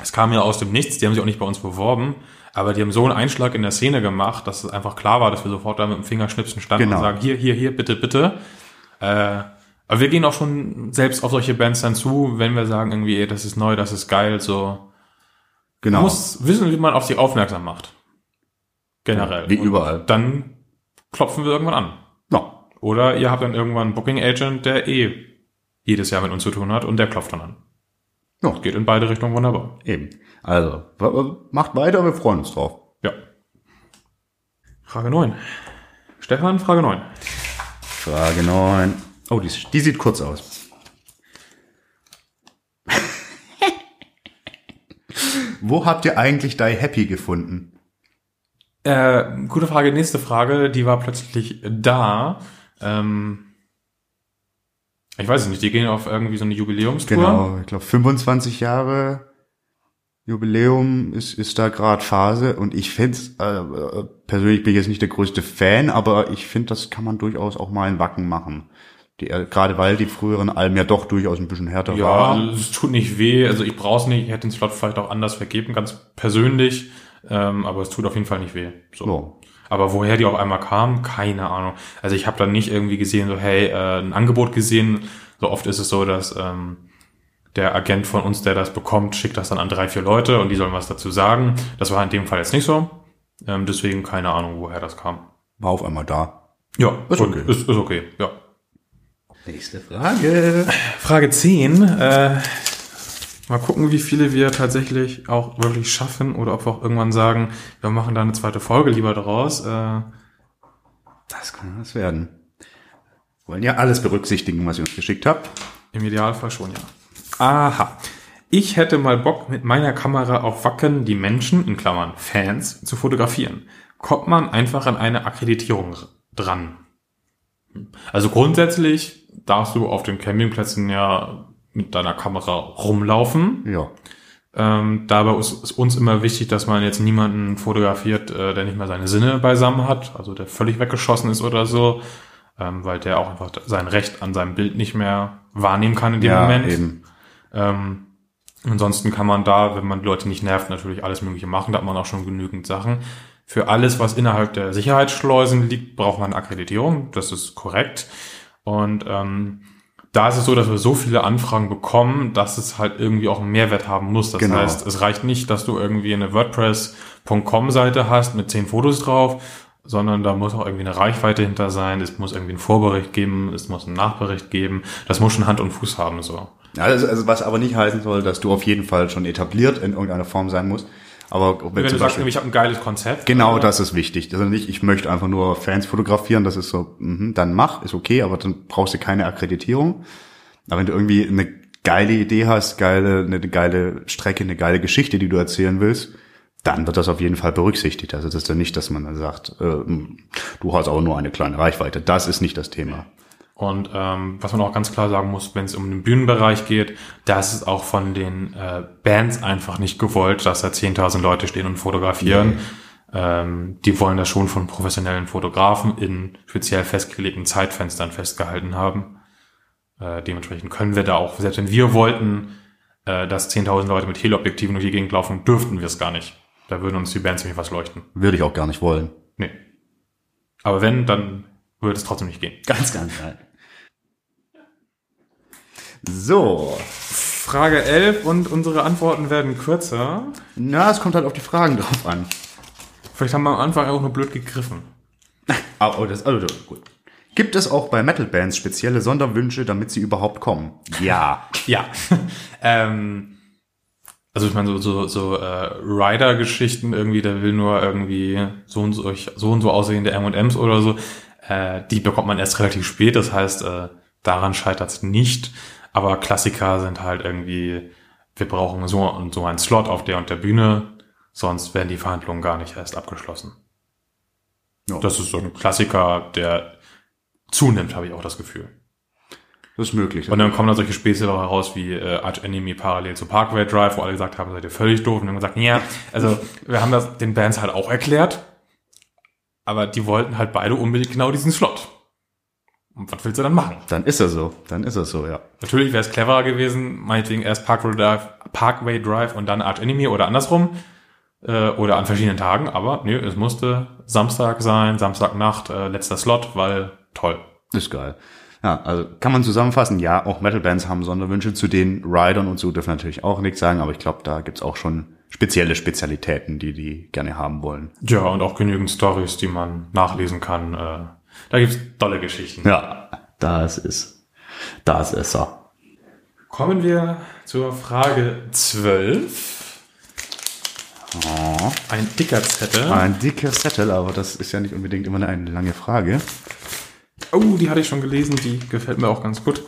Es kam ja aus dem Nichts, die haben sich auch nicht bei uns beworben, aber die haben so einen Einschlag in der Szene gemacht, dass es einfach klar war, dass wir sofort da mit dem Fingerschnipsen standen Genau. und sagen, hier, hier, hier, bitte, bitte. Äh, aber wir gehen auch schon selbst auf solche Bands dann zu, wenn wir sagen irgendwie, ey, das ist neu, das ist geil, so. Genau. Man muss wissen, wie man auf sie aufmerksam macht. Generell. Wie Und überall. Dann klopfen wir irgendwann an. Ja. Oder ihr habt dann irgendwann einen Booking Agent, der eh jedes Jahr mit uns zu tun hat und der klopft dann an. Ja. Geht in beide Richtungen wunderbar. Eben. Also, macht weiter, wir freuen uns drauf. Ja. Frage 9. Stefan, Frage 9. Frage 9. Oh, die, die sieht kurz aus. Wo habt ihr eigentlich Die Happy gefunden? Äh, gute Frage, nächste Frage, die war plötzlich da. Ähm, ich weiß es nicht, die gehen auf irgendwie so eine Jubiläumstour. Genau, ich glaube 25 Jahre Jubiläum ist, ist da gerade Phase und ich finde äh, persönlich bin ich jetzt nicht der größte Fan, aber ich finde, das kann man durchaus auch mal in Wacken machen. Die, äh, gerade weil die früheren Alben ja doch durchaus ein bisschen härter Ja, waren. also es tut nicht weh. Also ich brauch's nicht. Ich hätte den Slot vielleicht auch anders vergeben, ganz persönlich. Ähm, aber es tut auf jeden Fall nicht weh. So. So. Aber woher die auf einmal kamen, keine Ahnung. Also ich habe dann nicht irgendwie gesehen, so hey, äh, ein Angebot gesehen. So oft ist es so, dass ähm, der Agent von uns, der das bekommt, schickt das dann an drei, vier Leute und die sollen was dazu sagen. Das war in dem Fall jetzt nicht so. Ähm, deswegen keine Ahnung, woher das kam. War auf einmal da. Ja, Ist okay. Ist, ist okay, ja. Nächste Frage. Frage 10. Äh, Mal gucken, wie viele wir tatsächlich auch wirklich schaffen oder ob wir auch irgendwann sagen, wir machen da eine zweite Folge lieber draus. Äh, Das kann was werden. Wollen ja alles berücksichtigen, was ihr uns geschickt habt. Im Idealfall schon, ja. Aha. Ich hätte mal Bock, mit meiner Kamera auf Wacken die Menschen, in Klammern Fans, zu fotografieren. Kommt man einfach an eine Akkreditierung dran. Also grundsätzlich darfst du auf den Campingplätzen ja mit deiner Kamera rumlaufen. Ja. Ähm, dabei ist, ist uns immer wichtig, dass man jetzt niemanden fotografiert, äh, der nicht mehr seine Sinne beisammen hat, also der völlig weggeschossen ist oder so, ähm, weil der auch einfach sein Recht an seinem Bild nicht mehr wahrnehmen kann in dem ja, Moment. eben. Ähm, ansonsten kann man da, wenn man Leute nicht nervt, natürlich alles Mögliche machen. Da hat man auch schon genügend Sachen. Für alles, was innerhalb der Sicherheitsschleusen liegt, braucht man Akkreditierung. Das ist korrekt. Und ähm, da ist es so, dass wir so viele Anfragen bekommen, dass es halt irgendwie auch einen Mehrwert haben muss. Das Genau. heißt, es reicht nicht, dass du irgendwie eine WordPress.com-Seite hast mit zehn Fotos drauf, sondern da muss auch irgendwie eine Reichweite hinter sein. Es muss irgendwie einen Vorbericht geben, es muss einen Nachbericht geben. Das muss schon Hand und Fuß haben, so. Also, also was aber nicht heißen soll, dass du auf jeden Fall schon etabliert in irgendeiner Form sein musst. Aber wenn Wenn du sagst, Beispiel, ich habe ein geiles Konzept. genau äh, das ist wichtig. Also nicht, ich möchte einfach nur Fans fotografieren, das ist so, mhm, dann mach, ist okay, aber dann brauchst du keine Akkreditierung. Aber wenn du irgendwie eine geile Idee hast, geile, eine geile Strecke, eine geile Geschichte, die du erzählen willst, dann wird das auf jeden Fall berücksichtigt. Also das ist dann nicht, dass man dann sagt, äh, du hast aber nur eine kleine Reichweite. Das ist nicht das Thema. Und ähm, was man auch ganz klar sagen muss, wenn es um den Bühnenbereich geht, da ist es auch von den äh, Bands einfach nicht gewollt, dass da 10.000 Leute stehen und fotografieren. Ähm, die wollen das schon von professionellen Fotografen in speziell festgelegten Zeitfenstern festgehalten haben. Äh, dementsprechend können wir da auch, selbst wenn wir wollten, äh, dass 10.000 Leute mit Teleobjektiven durch die Gegend laufen, dürften wir es gar nicht. Da würden uns die Bands ziemlich was leuchten. Würde ich auch gar nicht wollen. Nee. Aber wenn, dann würde es trotzdem nicht gehen. Ganz, ganz geil. So, Frage 11 und unsere Antworten werden kürzer. na, es kommt halt auf die Fragen drauf an. Vielleicht haben wir am Anfang auch nur blöd gegriffen. Ah, oh, das, also, gut. Gibt es auch bei Metal-Bands spezielle Sonderwünsche, damit sie überhaupt kommen? Ja. Ja. ähm, also ich meine, so, so, so äh, Rider-Geschichten irgendwie, der will nur irgendwie so und so, so und so aussehende M&M's oder so, äh, die bekommt man erst relativ spät. Das heißt, äh, daran scheitert es nicht. Aber Klassiker sind halt irgendwie, wir brauchen so und so einen Slot auf der und der Bühne, sonst werden die Verhandlungen gar nicht erst abgeschlossen. Ja. Das ist so ein Klassiker, der zunimmt, habe ich auch das Gefühl. Das ist möglich. Und dann kommen da solche Späße auch heraus wie äh, Arch Enemy parallel zu Parkway Drive, wo alle gesagt haben, seid ihr völlig doof. Und dann haben wir gesagt, ja, also wir haben das den Bands halt auch erklärt, aber die wollten halt beide unbedingt genau diesen Slot. Und was willst du dann machen? Dann ist er so. Dann ist er so, ja. Natürlich wäre es cleverer gewesen, meinetwegen erst Parkway Drive, Parkway Drive und dann Arch Enemy oder andersrum. Äh, oder an verschiedenen Tagen, aber nö, es musste Samstag sein, Samstagnacht, äh, letzter Slot, weil toll. Ist geil. Ja, also kann man zusammenfassen, ja, auch Metal-Bands haben Sonderwünsche zu den Riders und so dürfen natürlich auch nichts sagen, aber ich glaube, da gibt's auch schon spezielle Spezialitäten, die die gerne haben wollen. Ja, und auch genügend Stories, die man nachlesen kann. Äh, da gibt's tolle Geschichten. Ja, das ist, das ist er. Kommen wir zur Frage 12. Ein dicker Zettel. Ein dicker Zettel, aber das ist ja nicht unbedingt immer eine lange Frage. Oh, die hatte ich schon gelesen, die gefällt mir auch ganz gut.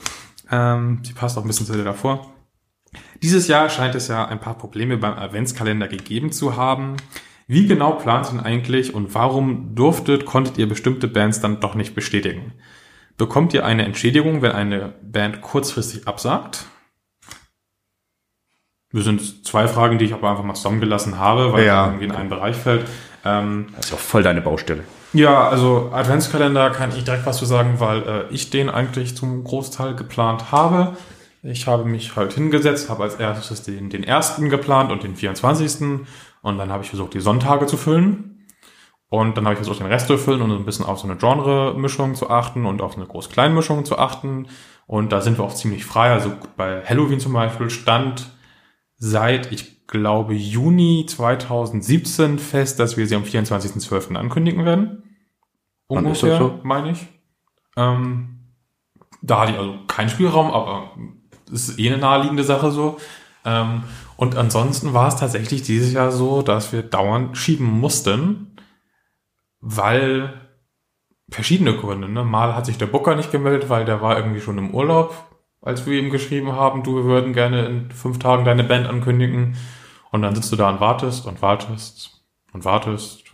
Ähm, die passt auch ein bisschen zu der davor. Dieses Jahr scheint es ja ein paar Probleme beim Adventskalender gegeben zu haben. Wie genau plant ihr denn eigentlich und warum durftet, konntet ihr bestimmte Bands dann doch nicht bestätigen? Bekommt ihr eine Entschädigung, wenn eine Band kurzfristig absagt? Das sind zwei Fragen, die ich aber einfach mal zusammengelassen habe, weil Ja. es irgendwie in einen Bereich fällt. Ähm, Das ist auch voll deine Baustelle. ja, also Adventskalender kann ich direkt was zu sagen, weil äh, ich den eigentlich zum Großteil geplant habe. Ich habe mich halt hingesetzt, habe als erstes den, den ersten geplant und den 24. Und dann habe ich versucht, die Sonntage zu füllen. Und dann habe ich versucht, den Rest zu füllen und ein bisschen auf so eine Genre-Mischung zu achten und auf eine Groß-Klein-Mischung zu achten. Und da sind wir auch ziemlich frei. Also bei Halloween zum Beispiel stand seit, ich glaube, Juni 2017 fest, dass wir sie am 24.12. ankündigen werden. Ungefähr, so? meine ich. Ähm, da hatte ich also keinen Spielraum, aber ist eh eine naheliegende Sache so. Ähm, und ansonsten war es tatsächlich dieses Jahr so, dass wir dauernd schieben mussten, weil verschiedene Gründe. Ne? Mal hat sich der Booker nicht gemeldet, weil der war irgendwie schon im Urlaub, als wir ihm geschrieben haben, du, wir würden gerne in fünf Tagen deine Band ankündigen. Und dann sitzt du da und wartest und wartest und wartest.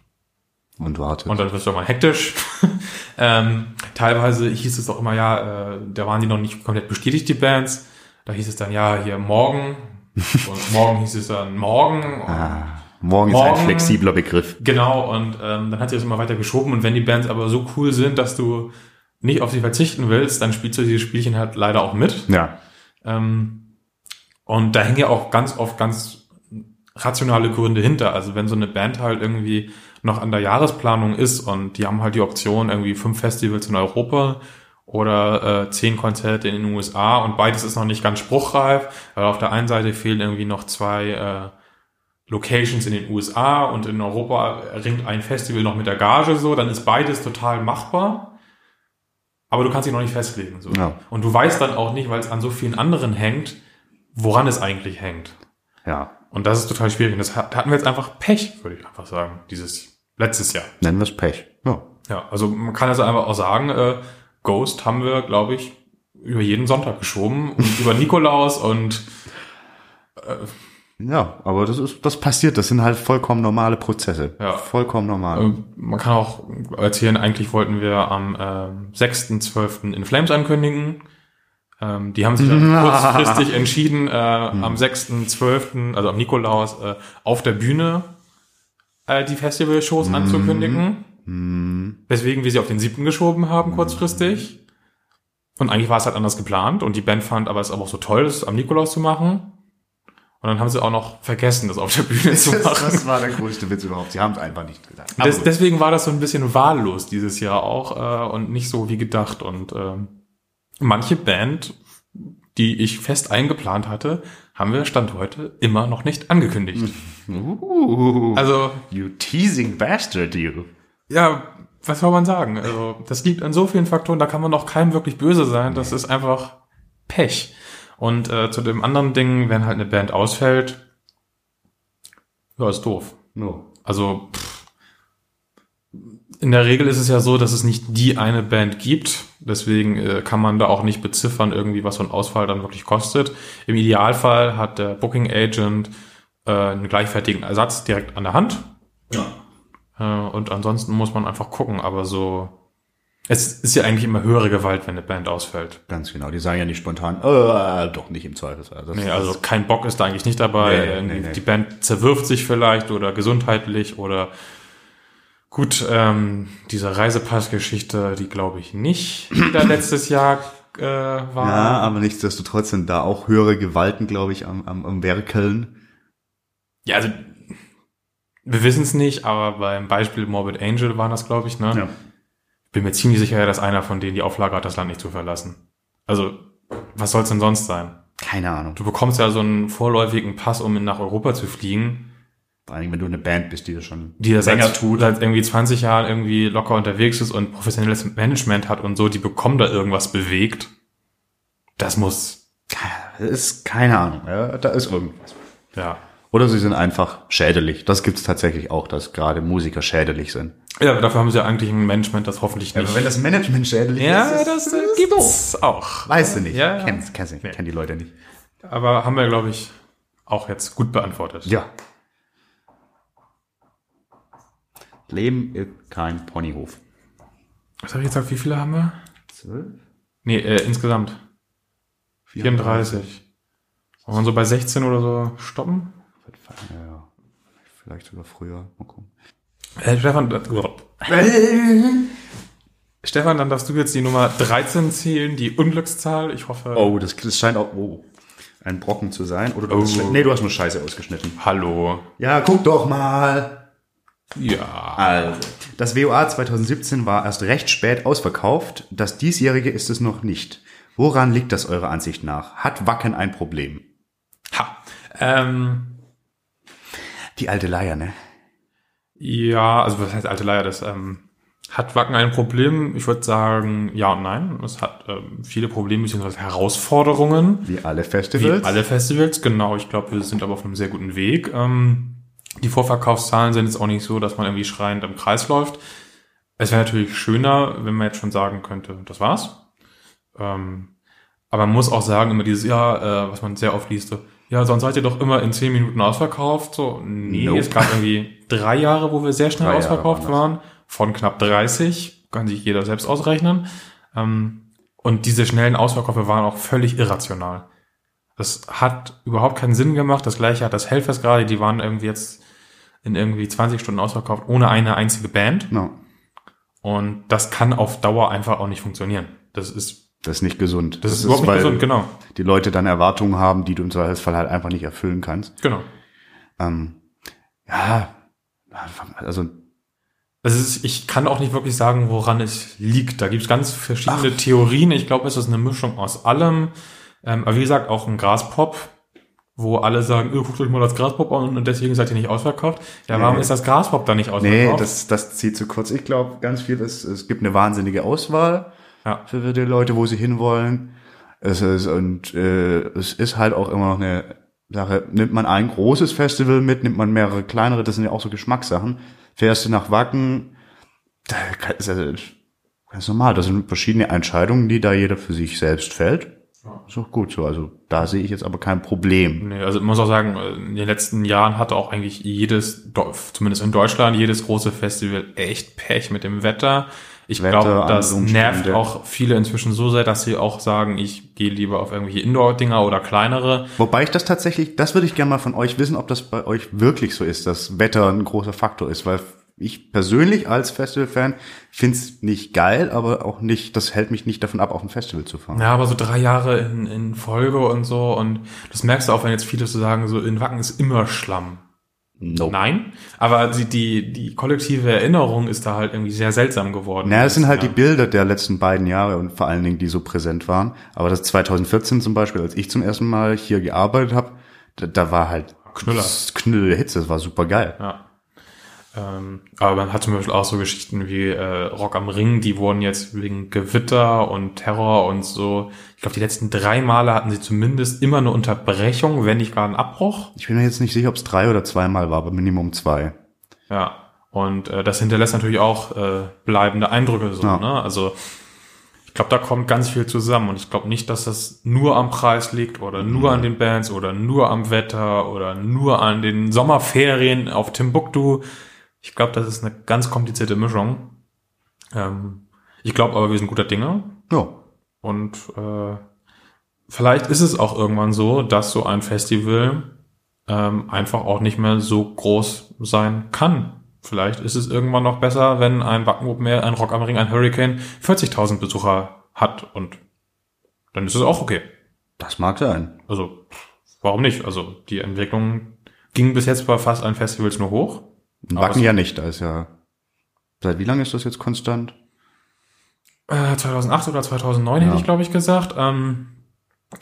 Und wartet. Und dann wirst du mal hektisch. ähm, teilweise hieß es auch immer, ja, äh, da waren die noch nicht komplett bestätigt, die Bands. Da hieß es dann, ja, hier morgen. und morgen hieß es dann morgen. Ah, morgen, ist Morgen- ein flexibler Begriff. Genau, und ähm, dann hat sich das immer weiter geschoben. Und wenn die Bands aber so cool sind, dass du nicht auf sie verzichten willst, dann spielst du dieses Spielchen halt leider auch mit. Ja. Ähm, und da hängen ja auch ganz oft ganz rationale Gründe hinter. Also wenn so eine Band halt irgendwie noch an der Jahresplanung ist und die haben halt die Option irgendwie fünf Festivals in Europa oder äh, zehn Konzerte in den USA und beides ist noch nicht ganz spruchreif, weil auf der einen Seite fehlen irgendwie noch zwei äh, Locations in den USA und in Europa ringt ein Festival noch mit der Gage so, dann ist beides total machbar. Aber du kannst dich noch nicht festlegen. So. Ja. Und du weißt dann auch nicht, weil es an so vielen anderen hängt, woran es eigentlich hängt. Ja. Und das ist total schwierig. Und das hat- hatten wir jetzt einfach Pech, würde ich einfach sagen, dieses letztes Jahr. Nennen wir es Pech. Ja. Ja, also man kann also einfach auch sagen, äh, Ghost haben wir, glaube ich, über jeden Sonntag geschoben und über Nikolaus und Ja, aber das ist, das passiert. Das sind halt vollkommen normale Prozesse. Ja. Vollkommen normal. äh, man kann auch erzählen, eigentlich wollten wir am äh, 6.12. in Flames ankündigen. Ähm, die haben sich dann kurzfristig entschieden, äh, am 6.12., also am Nikolaus, äh, auf der Bühne äh, die Festival-Shows anzukündigen. Weswegen wir sie auf den 7. geschoben haben, kurzfristig. Und eigentlich war es halt anders geplant und die Band fand aber es aber auch so toll, das am Nikolaus zu machen. Und dann haben sie auch noch vergessen, das auf der Bühne zu machen. das war der größte Witz überhaupt. Sie haben es einfach nicht. Aber Des, deswegen war das so ein bisschen wahllos dieses Jahr auch äh, und nicht so wie gedacht. Und ähm, manche Band, die ich fest eingeplant hatte, haben wir Stand heute immer noch nicht angekündigt. uh, Also, you teasing bastard, you. Ja, was soll man sagen? Also, das liegt an so vielen Faktoren, da kann man auch keinem wirklich böse sein. Das ist einfach Pech. Und äh, zu dem anderen Ding, wenn halt eine Band ausfällt, ja, ist doof. No. Also pff, in der Regel ist es ja so, dass es nicht die eine Band gibt. Deswegen äh, kann man da auch nicht beziffern, irgendwie was so ein Ausfall dann wirklich kostet. Im Idealfall hat der Booking Agent äh, einen gleichwertigen Ersatz direkt an der Hand. Ja. Äh, und ansonsten muss man einfach gucken. Aber so, es ist ja eigentlich immer höhere Gewalt, wenn eine Band ausfällt. Ganz genau. Die sagen ja nicht spontan, äh, doch nicht im Zweifelsfall. Das Nee, also kein Bock ist da eigentlich nicht dabei. Nee, nee, nee. Die Band zerwirft sich vielleicht oder gesundheitlich oder gut, ähm, diese Reisepassgeschichte, die glaube ich nicht, die da letztes Jahr äh, war. Ja, aber nichtsdestotrotz sind da auch höhere Gewalten, glaube ich, am, am, am Werkeln. Ja, also wir wissen es nicht, aber beim Beispiel Morbid Angel war das, glaube ich, ne? Bin mir ziemlich sicher, dass einer von denen die Auflage hat, das Land nicht zu verlassen. Also, was soll's denn sonst sein? Keine Ahnung. Du bekommst ja so einen vorläufigen Pass, um nach Europa zu fliegen. Vor allem, wenn du eine Band bist, die das schon die das länger seit, tut. seit irgendwie 20 Jahren irgendwie locker unterwegs ist und professionelles Management hat und so, die bekommen da irgendwas bewegt. Das muss, Das ist keine Ahnung. Ja, da ist irgendwas. ja. Oder sie sind einfach schädlich. Das gibt's tatsächlich auch, dass gerade Musiker schädlich sind. Ja, dafür haben sie ja eigentlich ein Management, das hoffentlich nicht. das Management schädlich ja, das, äh, gibt's auch. Weißt du nicht. Ja, ja. Kennst, kennst nicht. Kennen die Leute nicht. Aber haben wir, glaube ich, auch jetzt gut beantwortet. Ja. Leben ist kein Ponyhof. Was habe ich gesagt? Wie viele haben wir? Zwölf? Nee, äh, insgesamt. 34. Wollen wir so bei 16 oder so stoppen? Ja, ja. Vielleicht sogar früher. Mal gucken. Äh, Stefan, Stefan, dann darfst du jetzt die Nummer 13 zählen, die Unglückszahl. Ich hoffe. Oh, das, das scheint auch oh, ein Brocken zu sein. Oder du Oh. hast nee, du hast nur Scheiße ausgeschnitten. Hallo. Ja, guck doch mal. Ja. Also, das WOA 2017 war erst recht spät ausverkauft. Das diesjährige ist es noch nicht. Woran liegt das eurer Ansicht nach? Hat Wacken ein Problem? Ha. Ähm, Die alte Leier, ne? ja, also was heißt alte Leier? Das, ähm, Hat Wacken ein Problem? Ich würde sagen, ja und nein. Es hat ähm, viele Probleme bzw. Herausforderungen. Wie alle Festivals. Wie alle Festivals, genau. Ich glaube, wir sind aber auf einem sehr guten Weg. Ähm, die Vorverkaufszahlen sind jetzt auch nicht so, dass man irgendwie schreiend im Kreis läuft. Es wäre natürlich schöner, wenn man jetzt schon sagen könnte, das war's. Ähm, aber man muss auch sagen, immer dieses Jahr, äh, was man sehr oft liest, so, ja, sonst seid ihr doch immer in zehn Minuten ausverkauft. So, nee, nope. es gab irgendwie drei Jahre, wo wir sehr schnell drei ausverkauft waren, von knapp 30, kann sich jeder selbst ausrechnen. Ähm, und diese schnellen Ausverkäufe waren auch völlig irrational. Das hat überhaupt keinen Sinn gemacht. Das gleiche hat das Hellfest gerade, die waren irgendwie jetzt in irgendwie 20 Stunden ausverkauft, ohne eine einzige Band. No. Und das kann auf Dauer einfach auch nicht funktionieren. Das ist das ist nicht gesund. Das, das ist überhaupt nicht gesund, genau. Die Leute dann Erwartungen haben, die du im Zweifelsfall halt einfach nicht erfüllen kannst. Genau. Ähm, ja, also also ist, ich kann auch nicht wirklich sagen, woran es liegt. Da gibt es ganz verschiedene Ach. Theorien. Ich glaube, es ist eine Mischung aus allem. Ähm, aber wie gesagt, auch ein Graspop, wo alle sagen, oh, guckt euch mal das Graspop an und deswegen seid ihr nicht ausverkauft. Ja, nee. warum ist das Graspop da nicht ausverkauft? Nee, das, das zieht zu kurz. Ich glaube, ganz viel ist, es gibt eine wahnsinnige Auswahl ja. für die Leute, wo sie hinwollen. Es ist, und äh, es ist halt auch immer noch eine Sache, nimmt man ein großes Festival mit, nimmt man mehrere kleinere, das sind ja auch so Geschmackssachen. Fährst du nach Wacken, da ist ja ganz normal, das sind verschiedene Entscheidungen, die da jeder für sich selbst fällt. Ist auch gut so. Also da sehe ich jetzt aber kein Problem. Nee, also ich muss auch sagen, in den letzten Jahren hatte auch eigentlich jedes, zumindest in Deutschland, jedes große Festival echt Pech mit dem Wetter. Ich glaube, das nervt auch viele inzwischen so sehr, dass sie auch sagen, ich gehe lieber auf irgendwelche Indoor-Dinger oder kleinere. Wobei ich das tatsächlich, das würde ich gerne mal von euch wissen, ob das bei euch wirklich so ist, dass Wetter ein großer Faktor ist, weil ich persönlich als Festival-Fan finde es nicht geil, aber auch nicht, das hält mich nicht davon ab, auf ein Festival zu fahren. Ja, aber so drei Jahre in, in Folge und so und das merkst du auch, wenn jetzt viele so sagen, so in Wacken ist immer Schlamm. Nope. Nein, aber die, die, die kollektive Erinnerung ist da halt irgendwie sehr seltsam geworden. Naja, es sind halt ja. die Bilder der letzten beiden Jahre und vor allen Dingen, die so präsent waren. Aber das 2014 zum Beispiel, als ich zum ersten Mal hier gearbeitet habe, da, da war halt Knüller. Knüller Hitze, das war super geil. Ja. Ähm, aber man hat zum Beispiel auch so Geschichten wie äh, Rock am Ring, die wurden jetzt wegen Gewitter und Terror und so, ich glaube, die letzten drei Male hatten sie zumindest immer eine Unterbrechung, wenn nicht gar einen Abbruch. Ich bin mir jetzt nicht sicher, ob es drei oder zweimal war, aber Minimum zwei. Ja, und äh, das hinterlässt natürlich auch äh, bleibende Eindrücke so, ja. ne? Also ich glaube, da kommt ganz viel zusammen und ich glaube nicht, dass das nur am Preis liegt oder nur an den Bands oder nur am Wetter oder nur an den Sommerferien auf Timbuktu. Ich glaube, das ist eine ganz komplizierte Mischung. Ähm, ich glaube aber, wir sind guter Dinge. Ja. Und äh, vielleicht ist es auch irgendwann so, dass so ein Festival ähm, einfach auch nicht mehr so groß sein kann. Vielleicht ist es irgendwann noch besser, wenn ein Wackenwupp mehr, ein Rock am Ring, ein Hurricane 40.000 Besucher hat und dann ist es auch okay. Das mag sein. Also, warum nicht? Also, die Entwicklung ging bis jetzt bei fast allen Festivals nur hoch. Wacken ja nicht, da ist ja. Seit wie lange ist das jetzt konstant? Äh, 2008 oder 2009 ja. hätte ich, glaube ich, gesagt. Ähm,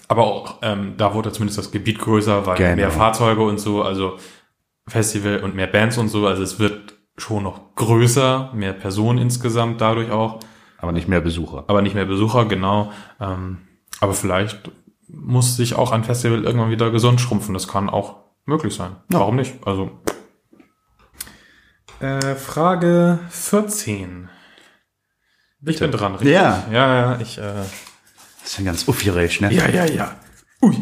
aber auch ähm, da wurde zumindest das Gebiet größer, weil genau. mehr Fahrzeuge und so, also Festival und mehr Bands und so. Also es wird schon noch größer, mehr Personen insgesamt dadurch auch. Aber nicht mehr Besucher. Aber nicht mehr Besucher, genau. Ähm, aber vielleicht muss sich auch ein Festival irgendwann wieder gesund schrumpfen. Das kann auch möglich sein. Ja. Warum nicht? Also äh, Frage 14. Bitte. Ich bin dran, richtig? Ja. Ja, ja, ich, äh. Das ist ja ganz aufgeregt, ne? Ja, ja, ja. Ui.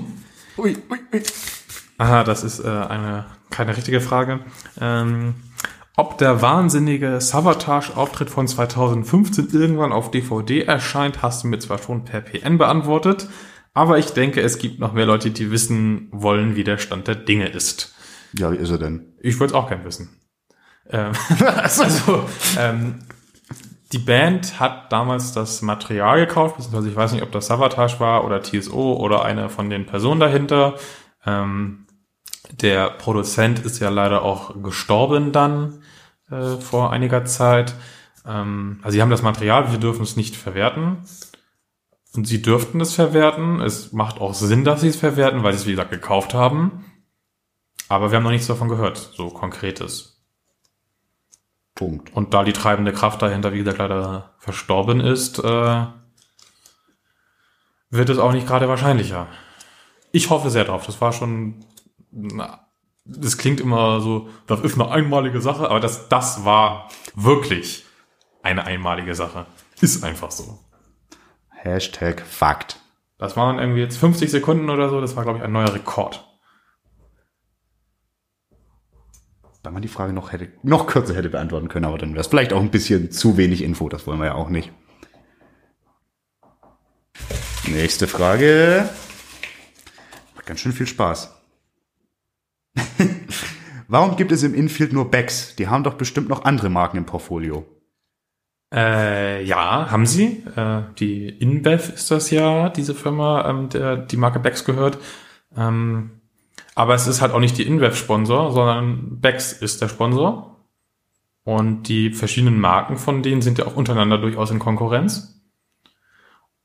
Ui, ui, ui. Aha, das ist äh, eine keine richtige Frage. Ähm, ob der wahnsinnige Savatage-Auftritt von 2015 irgendwann auf DVD erscheint, hast du mir zwar schon per PN beantwortet, aber ich denke, es gibt noch mehr Leute, die wissen wollen, wie der Stand der Dinge ist. Ja, wie ist er denn? Ich würde es auch gern wissen. Ähm, also, ähm, die Band hat damals das Material gekauft, beziehungsweise ich weiß nicht, ob das Savatage war oder TSO oder eine von den Personen dahinter. Ähm, der Produzent ist ja leider auch gestorben dann äh, vor einiger Zeit. Ähm, also sie haben das Material, wir dürfen es nicht verwerten. Und sie dürften es verwerten. Es macht auch Sinn, dass sie es verwerten, weil sie es, wie gesagt, gekauft haben. Aber wir haben noch nichts davon gehört, so konkretes. Punkt. Und da die treibende Kraft dahinter, wie gesagt, leider verstorben ist, äh, wird es auch nicht gerade wahrscheinlicher. Ich hoffe sehr drauf. Das war schon, na, das klingt immer so, das ist eine einmalige Sache, aber das, das war wirklich eine einmalige Sache. Ist einfach so. Hashtag Fakt. Das waren irgendwie jetzt 50 Sekunden oder so. Das war, glaube ich, ein neuer Rekord. Wenn man die Frage noch hätte, noch kürzer hätte beantworten können, aber dann wäre es vielleicht auch ein bisschen zu wenig Info. Das wollen wir ja auch nicht. Nächste Frage. Macht ganz schön viel Spaß. Warum gibt es im Infield nur Becks? Die haben doch bestimmt noch andere Marken im Portfolio. Äh, ja, haben sie. Äh, die InBev ist das ja, diese Firma, ähm, der die Marke Becks gehört. Ähm, aber es ist halt auch nicht die InBev-Sponsor, sondern Becks ist der Sponsor. Und die verschiedenen Marken von denen sind ja auch untereinander durchaus in Konkurrenz.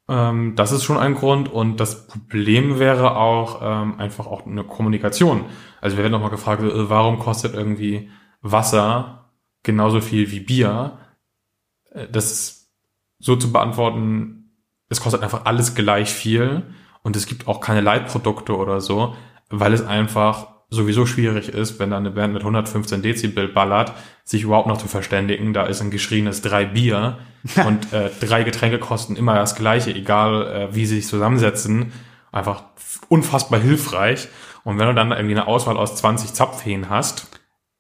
Ähm, das ist schon ein Grund. Und das Problem wäre auch ähm, einfach auch eine Kommunikation. Also wir werden nochmal gefragt, äh, warum kostet irgendwie Wasser genauso viel wie Bier? Äh, das ist so zu beantworten, es kostet einfach alles gleich viel und es gibt auch keine Leitprodukte oder so, weil es einfach sowieso schwierig ist, wenn da eine Band mit 115 Dezibel ballert, sich überhaupt noch zu verständigen. Da ist ein geschrieenes drei Bier und äh, drei Getränke kosten immer das gleiche, egal äh, wie sie sich zusammensetzen. Einfach unfassbar hilfreich. Und wenn du dann irgendwie eine Auswahl aus 20 Zapfhähnen hast,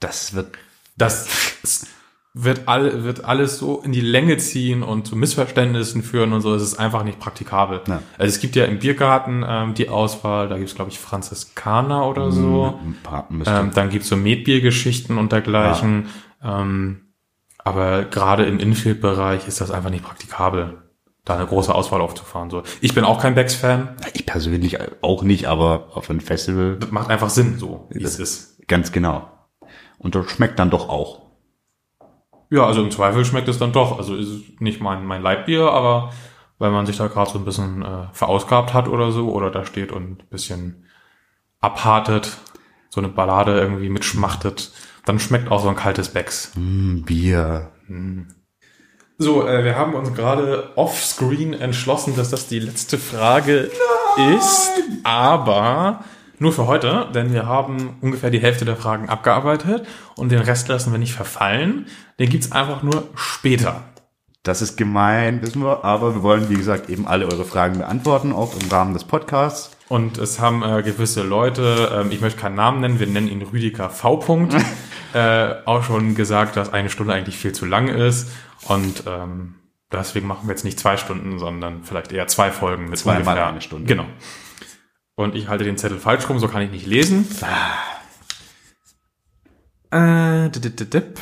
Das wird das wird, all, wird alles so in die Länge ziehen und zu Missverständnissen führen und so. Es ist einfach nicht praktikabel. Ja. Also es gibt ja im Biergarten ähm, die Auswahl, da gibt's glaube ich, Franziskaner oder so. ein paar müsste. Ähm, dann gibt's so Metbiergeschichten und dergleichen. Ähm, aber gerade im Infield-Bereich ist das einfach nicht praktikabel, da eine große Auswahl aufzufahren. So. Ich bin auch kein Becks-Fan. ich persönlich auch nicht, aber auf ein Festival Das macht einfach Sinn, so wie es ist. ganz genau. Und das schmeckt dann doch auch. Ja, also im Zweifel schmeckt es dann doch. Also ist es nicht mein, mein Leibbier, aber wenn man sich da gerade so ein bisschen äh, verausgabt hat oder so, oder da steht und ein bisschen abhartet, so eine Ballade irgendwie mitschmachtet, dann schmeckt auch so ein kaltes Becks. Mm, Bier. So, äh, wir haben uns gerade offscreen entschlossen, dass das die letzte Frage ist, aber nur für heute, denn wir haben ungefähr die Hälfte der Fragen abgearbeitet und den Rest lassen wir nicht verfallen. Den gibt's einfach nur später. Das ist gemein, wissen wir, aber wir wollen, wie gesagt, eben alle eure Fragen beantworten, auch im Rahmen des Podcasts. Und es haben äh, gewisse Leute, ähm, ich möchte keinen Namen nennen, wir nennen ihn Rüdiger V. -Punkt, äh, auch schon gesagt, dass eine Stunde eigentlich viel zu lang ist. Und ähm, deswegen machen wir jetzt nicht zwei Stunden, sondern vielleicht eher zwei Folgen mit Zweimal ungefähr eine Stunde. Genau. Und ich halte den Zettel falsch rum, so kann ich nicht lesen. Äh, dip, dip.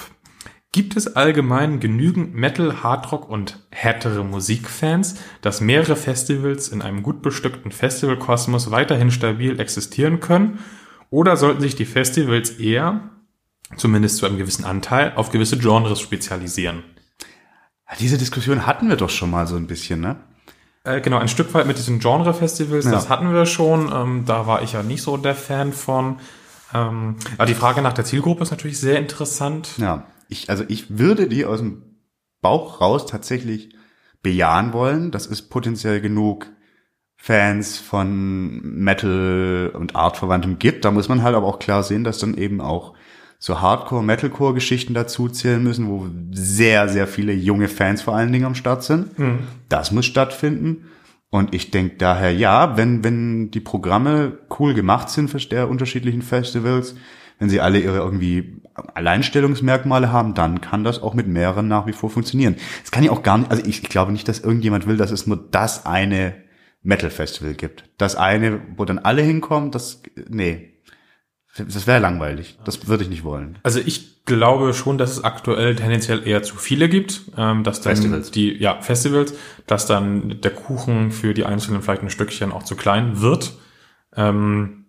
Gibt es allgemein genügend Metal, Hardrock und härtere Musikfans, dass mehrere Festivals in einem gut bestückten Festivalkosmos weiterhin stabil existieren können? Oder sollten sich die Festivals eher, zumindest zu einem gewissen Anteil, auf gewisse Genres spezialisieren? Diese Diskussion hatten wir doch schon mal so ein bisschen, ne? Äh, genau, ein Stück weit mit diesen Genre-Festivals, Ja. das hatten wir schon. Ähm, da war ich ja nicht so der Fan von. Ähm, aber die Frage nach der Zielgruppe ist natürlich sehr interessant. Ja, ich, also ich würde die aus dem Bauch raus tatsächlich bejahen wollen. Das ist potenziell genug Fans von Metal und Artverwandtem gibt. Da muss man halt aber auch klar sehen, dass dann eben auch so Hardcore-Metalcore-Geschichten dazu zählen müssen, wo sehr, sehr viele junge Fans vor allen Dingen am Start sind. Das muss stattfinden. Und ich denke daher, ja, wenn, wenn die Programme cool gemacht sind für der unterschiedlichen Festivals, wenn sie alle ihre irgendwie Alleinstellungsmerkmale haben, dann kann das auch mit mehreren nach wie vor funktionieren. Es kann ja auch gar nicht, also ich, ich glaube nicht, dass irgendjemand will, dass es nur das eine Metal-Festival gibt. Das eine, wo dann alle hinkommen, das, nee. Das wäre langweilig. Das würde ich nicht wollen. Also ich glaube schon, dass es aktuell tendenziell eher zu viele gibt, ähm, dass dann Festivals. die ja Festivals, dass dann der Kuchen für die einzelnen vielleicht ein Stückchen auch zu klein wird. Ähm,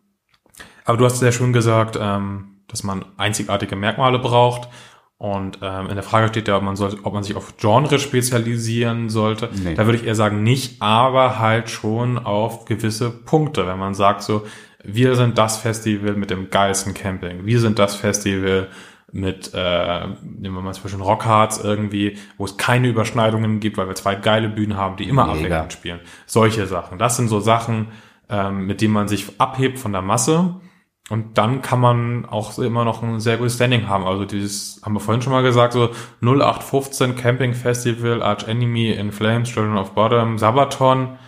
aber du hast sehr schön gesagt, ähm, dass man einzigartige Merkmale braucht. Und ähm, in der Frage steht ja, ob man, soll, ob man sich auf Genre spezialisieren sollte. Nee. Da würde ich eher sagen, nicht, aber halt schon auf gewisse Punkte. Wenn man sagt so, wir sind das Festival mit dem geilsten Camping. Wir sind das Festival mit, äh, nehmen wir mal zwischen Rockhards irgendwie, wo es keine Überschneidungen gibt, weil wir zwei geile Bühnen haben, die immer abwechselnd spielen. Solche Sachen. Das sind so Sachen, ähm, mit denen man sich abhebt von der Masse. Und dann kann man auch immer noch ein sehr gutes Standing haben. Also dieses, haben wir vorhin schon mal gesagt, so 0815 Camping Festival, Arch Enemy, In Flames, Children of Bottom, Sabaton.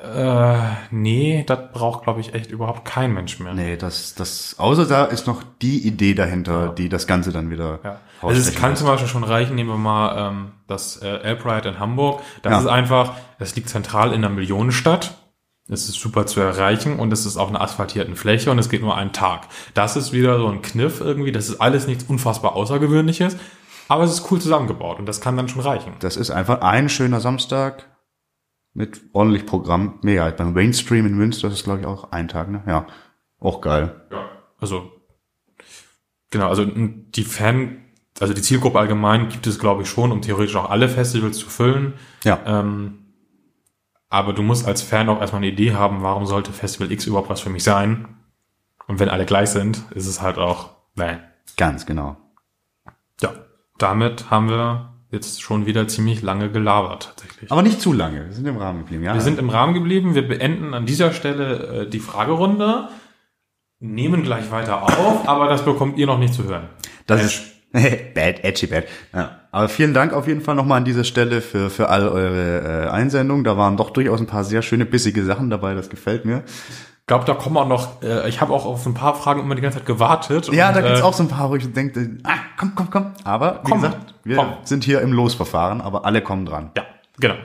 Äh, nee, das braucht, glaube ich, echt überhaupt kein Mensch mehr. Nee, das, das, außer da ist noch die Idee dahinter, die das Ganze dann wieder Ja. Also es kann lässt. zum Beispiel schon reichen, nehmen wir mal ähm, das äh, Alpride in Hamburg. Das Ja. ist einfach, es liegt zentral in einer Millionenstadt. Es ist super zu erreichen und es ist auf einer asphaltierten Fläche und es geht nur einen Tag. Das ist wieder so ein Kniff irgendwie. Das ist alles nichts unfassbar Außergewöhnliches, aber es ist cool zusammengebaut und das kann dann schon reichen. Das ist einfach ein schöner Samstag mit ordentlich Programm. Mega. Beim Mainstream in Münster ist, glaube ich, auch ein Tag, ne? Ja. Auch geil. Ja. Also, genau, also die Fan, also die Zielgruppe allgemein gibt es, glaube ich, schon, um theoretisch auch alle Festivals zu füllen. Ja. Ähm, aber du musst als Fan auch erstmal eine Idee haben, warum sollte Festival X überhaupt was für mich sein? Und wenn alle gleich sind, ist es halt auch, nee. Ganz genau. Ja, damit haben wir jetzt schon wieder ziemlich lange gelabert, tatsächlich. Aber nicht zu lange. Wir sind im Rahmen geblieben, ja. Wir sind im Rahmen geblieben. Wir beenden an dieser Stelle äh, die Fragerunde, nehmen gleich weiter auf, aber das bekommt ihr noch nicht zu hören. Das ist bad, edgy bad. Ja. Aber vielen Dank auf jeden Fall nochmal an dieser Stelle für, für all eure äh, Einsendungen. Da waren doch durchaus ein paar sehr schöne, bissige Sachen dabei. Das gefällt mir. Ich glaube, da kommen auch noch, äh, ich habe auch auf ein paar Fragen immer die ganze Zeit gewartet. Ja, und, da gibt's äh, auch so ein paar, wo ich denke, ah, komm, komm, komm. Aber wie Komm, gesagt, wir komm. sind hier im Losverfahren, aber alle kommen dran. Ja, genau.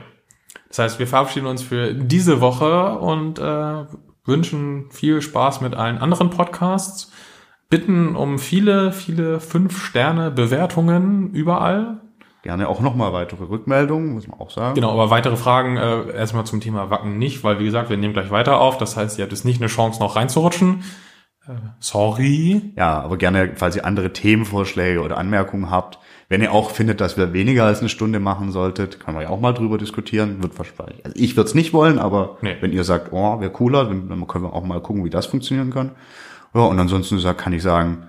Das heißt, wir verabschieden uns für diese Woche und äh, wünschen viel Spaß mit allen anderen Podcasts. Bitten um viele, viele Fünf-Sterne-Bewertungen überall. Gerne auch nochmal weitere Rückmeldungen, muss man auch sagen. Genau, aber weitere Fragen äh, erstmal zum Thema Wacken nicht, weil wie gesagt, wir nehmen gleich weiter auf. Das heißt, ihr habt jetzt nicht eine Chance, noch reinzurutschen. Äh, sorry. Ja, aber gerne, falls ihr andere Themenvorschläge oder Anmerkungen habt, wenn ihr auch findet, dass wir weniger als eine Stunde machen solltet, können wir ja auch mal drüber diskutieren. Wird wahrscheinlich. Also ich würde es nicht wollen, aber Nee. wenn ihr sagt, oh, wäre cooler, dann, können wir auch mal gucken, wie das funktionieren kann. Ja, und ansonsten kann ich sagen,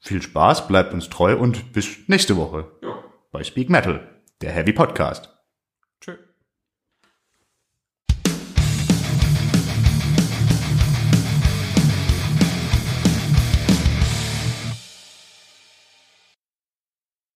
viel Spaß, bleibt uns treu und bis nächste Woche Ja. bei Speak Metal, der Heavy Podcast.